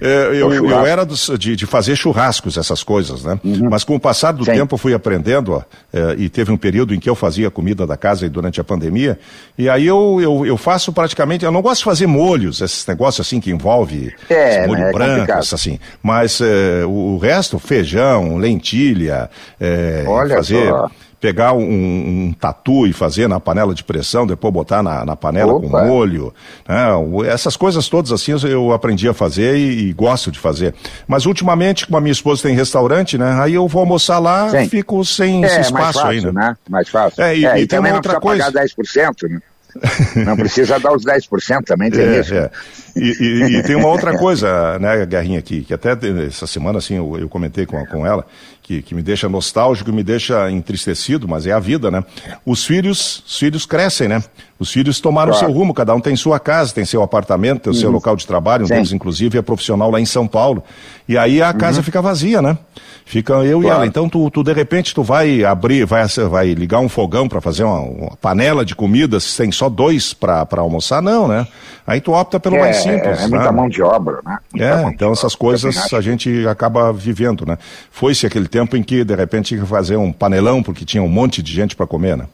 É, eu, eu, era dos, de, de, fazer churrascos, essas coisas, né? Uhum. Mas com o passar do Sim. tempo eu fui aprendendo, ó, é, e teve um período em que eu fazia comida da casa durante a pandemia, e aí eu, eu, eu, faço praticamente, eu não gosto de fazer molhos, esses negócios assim que envolve é, molho né, é branco, assim, mas é, o, o, resto, feijão, lentilha, é, Olha fazer... Só pegar um, um, tatu e fazer na panela de pressão, depois botar na, na panela Opa. com molho. Né? Essas coisas todas assim eu aprendi a fazer e, e, gosto de fazer. Mas ultimamente, como a minha esposa tem restaurante, né? Aí eu vou almoçar lá, Sim. fico sem é, esse espaço fácil, aí, né? né? Mais fácil. É, e, é, e, e tem uma outra coisa. Pagar 10%, né? Não precisa dar os 10% também, tem é, isso. É. E, e, e, tem uma outra coisa, né, Garrinha, aqui, que até essa semana, assim, eu, eu comentei com, com ela, que, que me deixa nostálgico, me deixa entristecido, mas é a vida, né? Os filhos, os filhos crescem, né? Os filhos tomaram claro. seu rumo, cada um tem sua casa, tem seu apartamento, tem o seu uhum. local de trabalho, um Sim. deles, inclusive, é profissional lá em São Paulo. E aí a casa uhum. fica vazia, né? Fica eu claro. e ela. Então, tu, tu, de repente, tu vai abrir, vai, vai ligar um fogão para fazer uma, uma, panela de comida, se tem só dois para almoçar, não, né? Aí tu opta pelo é, mais simples. É, é muita né? mão de obra, né? Muita é, então essas coisas a gente acaba vivendo, né? Foi-se aquele tempo em que, de repente, tinha que fazer um panelão, porque tinha um monte de gente para comer, né?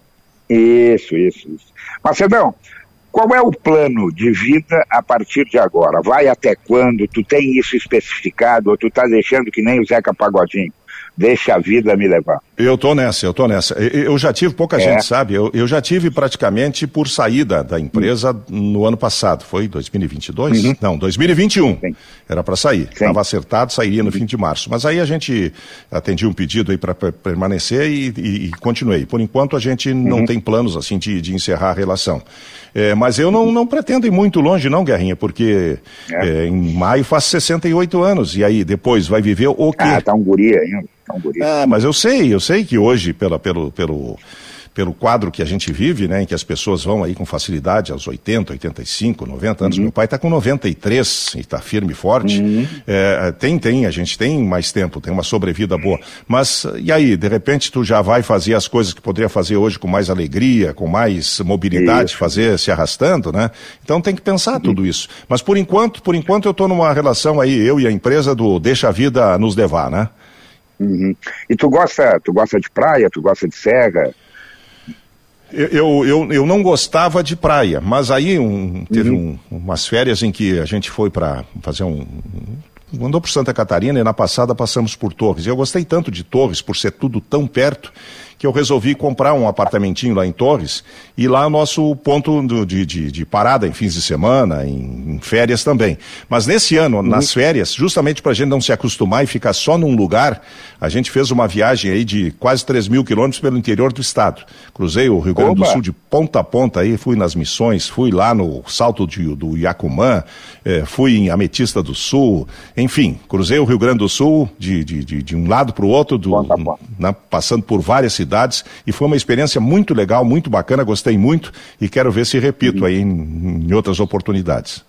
Isso, isso, isso. Macedão, qual é o plano de vida a partir de agora? Vai até quando? Tu tem isso especificado ou tu tá deixando que nem o Zeca Pagodinho? Deixa a vida me levar. Eu tô nessa, eu tô nessa. Eu já tive, pouca é. gente sabe, eu, eu já tive praticamente por saída da empresa no ano passado. Foi 2022? Uhum. Não, 2021. Sim. Era para sair. Estava acertado, sairia no uhum. fim de março. Mas aí a gente atendia um pedido aí para permanecer e, e, e, continuei. Por enquanto a gente uhum. não tem planos assim de, de encerrar a relação. É, mas eu não, não pretendo ir muito longe, não, Guerrinha, porque é. É, em maio faz 68 anos. E aí depois vai viver o quê? Ah, tá um guri ainda. Tá um guri. Ah, mas eu sei, eu sei que hoje, pela, pelo, pelo pelo quadro que a gente vive, né, em que as pessoas vão aí com facilidade aos 80, 85, 90 anos. Uhum. Meu pai está com 93 e está firme e forte. Uhum. É, tem, tem, a gente tem mais tempo, tem uma sobrevida boa. Mas e aí, de repente tu já vai fazer as coisas que poderia fazer hoje com mais alegria, com mais mobilidade, isso. fazer se arrastando, né? Então tem que pensar uhum. tudo isso. Mas por enquanto, por enquanto eu estou numa relação aí, eu e a empresa do deixa a vida nos levar, né? Uhum. E tu gosta, tu gosta de praia, tu gosta de serra? Eu, eu, eu não gostava de praia, mas aí um, teve uhum. um, umas férias em que a gente foi para fazer um, um. Andou por Santa Catarina e na passada passamos por Torres. E eu gostei tanto de Torres por ser tudo tão perto que eu resolvi comprar um apartamentinho lá em Torres e lá é o nosso ponto do, de, de, de, parada em fins de semana, em, em férias também. Mas nesse ano, uhum. nas férias, justamente para a gente não se acostumar e ficar só num lugar, a gente fez uma viagem aí de quase 3 mil quilômetros pelo interior do estado. Cruzei o Rio Grande Oba. do Sul de ponta a ponta aí, fui nas missões, fui lá no Salto de, do Iacumã, eh, fui em Ametista do Sul, enfim, cruzei o Rio Grande do Sul de, de, de, de um lado para o outro, do, na, passando por várias cidades, e foi uma experiência muito legal, muito bacana, gostei muito e quero ver se repito aí em, em outras oportunidades.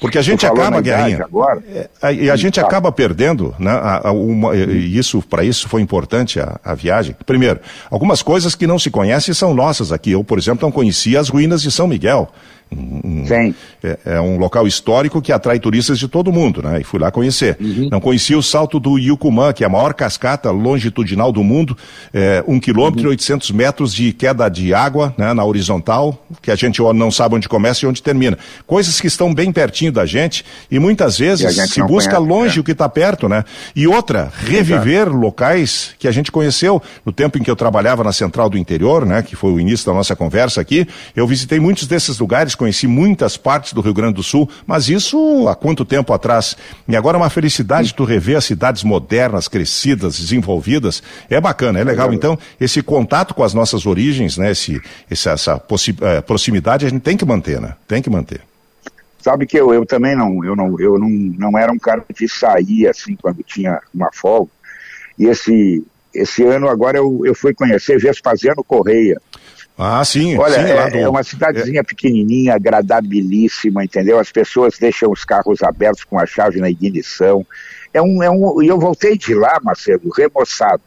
Porque a gente acaba, Guerrinha, agora, é, e a gente tá. acaba perdendo, né, a, a, uma, e isso, para isso foi importante a, a, viagem. Primeiro, algumas coisas que não se conhecem são nossas aqui. Eu, por exemplo, não conhecia as ruínas de São Miguel. Um, Sim. É, é, um local histórico que atrai turistas de todo mundo, né? E fui lá conhecer. Uhum. Não conhecia o salto do Yucumã, que é a maior cascata longitudinal do mundo, é, um quilômetro uhum. e oitocentos metros de queda de água, né, na horizontal, que a gente não sabe onde começa e onde termina. Coisas que estão bem pertinho da gente e muitas vezes se busca conhece, longe é. o que está perto, né? E outra, reviver Exato. locais que a gente conheceu no tempo em que eu trabalhava na Central do Interior, né? Que foi o início da nossa conversa aqui. Eu visitei muitos desses lugares conheci muitas partes do Rio Grande do Sul, mas isso há quanto tempo atrás? E agora é uma felicidade tu rever as cidades modernas, crescidas, desenvolvidas. É bacana, é legal. Então, esse contato com as nossas origens, né, esse, essa, é, proximidade a gente tem que manter, né? Tem que manter. Sabe que eu, eu também não, eu não, eu não, não era um cara de sair assim quando tinha uma folga. E esse, esse ano agora eu, eu fui conhecer Vespasiano Correia. Ah, sim. Olha, sim, é, do... é, uma cidadezinha é... pequenininha, agradabilíssima, entendeu? As pessoas deixam os carros abertos com a chave na ignição. É um, é um, e eu voltei de lá, Macedo, remoçado.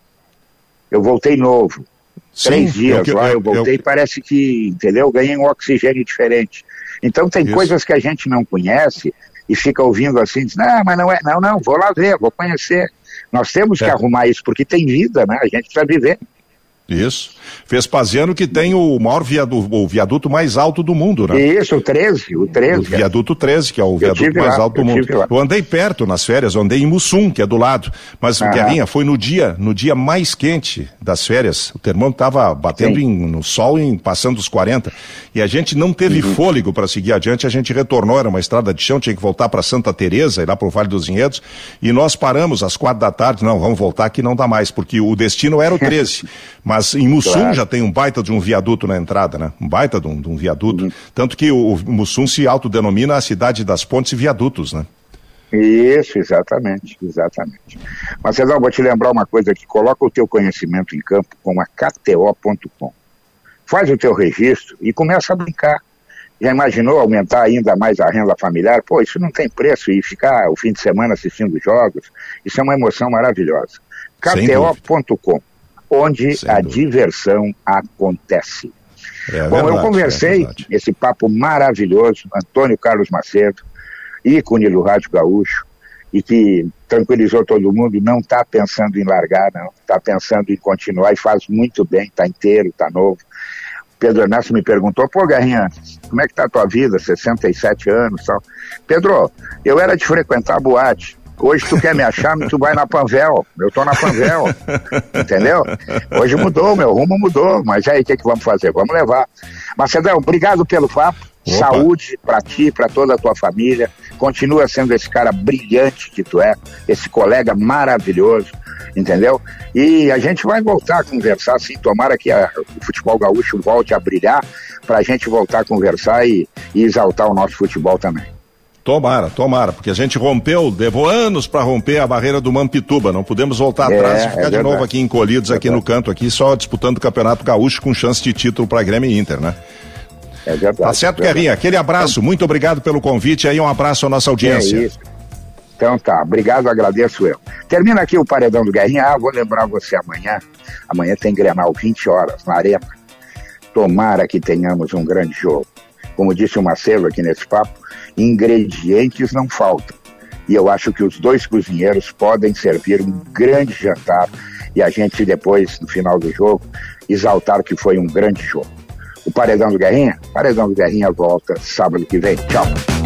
Eu voltei novo. Sim, Três dias eu, lá, eu, eu voltei, eu... parece que, entendeu? Ganhei um oxigênio diferente. Então tem Isso. coisas que a gente não conhece e fica ouvindo assim, diz, não, mas não é, não, não, vou lá ver, vou conhecer. Nós temos é. que arrumar isso, porque tem vida, né? A gente precisa viver. Isso. Vespasiano que tem o maior viaduto, o viaduto mais alto do mundo, né? Isso, o 13, o 13. O viaduto 13, que é o viaduto mais lá, alto do mundo. Eu andei perto nas férias, eu andei em Mussum, que é do lado. Mas, ah. Guerrinha, foi no dia, no dia mais quente das férias. O termômetro estava batendo em, no sol, em, passando os 40. E a gente não teve uhum. fôlego para seguir adiante, a gente retornou, era uma estrada de chão, tinha que voltar para Santa Teresa, ir lá para o Vale dos Vinhedos. E nós paramos às quatro da tarde, não, vamos voltar que não dá mais, porque o destino era o 13. Mas em Mussum claro. já tem um baita de um viaduto na entrada, né? Um baita de um, de um viaduto. Uhum. Tanto que o, o Mussum se autodenomina a cidade das pontes e viadutos, né? Isso, exatamente, exatamente. Marcelão, vou te lembrar uma coisa aqui, coloca o teu conhecimento em campo com a KTO.com. Faz o teu registro e começa a brincar. Já imaginou aumentar ainda mais a renda familiar? Pô, isso não tem preço e ficar o fim de semana assistindo jogos, isso é uma emoção maravilhosa. KTO.com onde Sem a dúvida. diversão acontece. É, Bom, verdade, eu conversei, é esse papo maravilhoso, Antônio Carlos Macedo, ícone do Rádio Gaúcho, e que tranquilizou todo mundo, não está pensando em largar, não, está pensando em continuar e faz muito bem, está inteiro, está novo. Pedro Ernesto me perguntou, pô, Garrinha, como é que tá a tua vida, 67 anos tal. Pedro, eu era de frequentar boate, Hoje tu quer me achar, tu vai na Panvel. Eu tô na Panvel. entendeu? Hoje mudou, meu rumo mudou. Mas aí, o que, que vamos fazer? Vamos levar. Marcedão, obrigado pelo papo. Opa. Saúde para ti, para toda a tua família. Continua sendo esse cara brilhante que tu é, esse colega maravilhoso, entendeu? E a gente vai voltar a conversar, assim, tomara que a, o futebol gaúcho volte a brilhar, para a gente voltar a conversar e, e exaltar o nosso futebol também. Tomara, tomara, porque a gente rompeu, levou anos para romper a barreira do Mampituba. Não podemos voltar é, atrás e ficar é de novo aqui encolhidos é aqui no canto, aqui só disputando o Campeonato Gaúcho com chance de título para Grêmio e Inter, né? É verdade. Tá certo, Guerrinha? Aquele abraço, muito obrigado pelo convite aí, um abraço à nossa audiência. É isso. Então tá, obrigado, agradeço eu. Termina aqui o paredão do Guerrinha. Ah, vou lembrar você amanhã. Amanhã tem Grenal, 20 horas, na Arena. Tomara que tenhamos um grande jogo. Como disse o Marcelo aqui nesse papo, ingredientes não faltam. E eu acho que os dois cozinheiros podem servir um grande jantar e a gente depois, no final do jogo, exaltar que foi um grande jogo. O Paredão do Guerrinha? Paredão do Guerrinha volta sábado que vem. Tchau.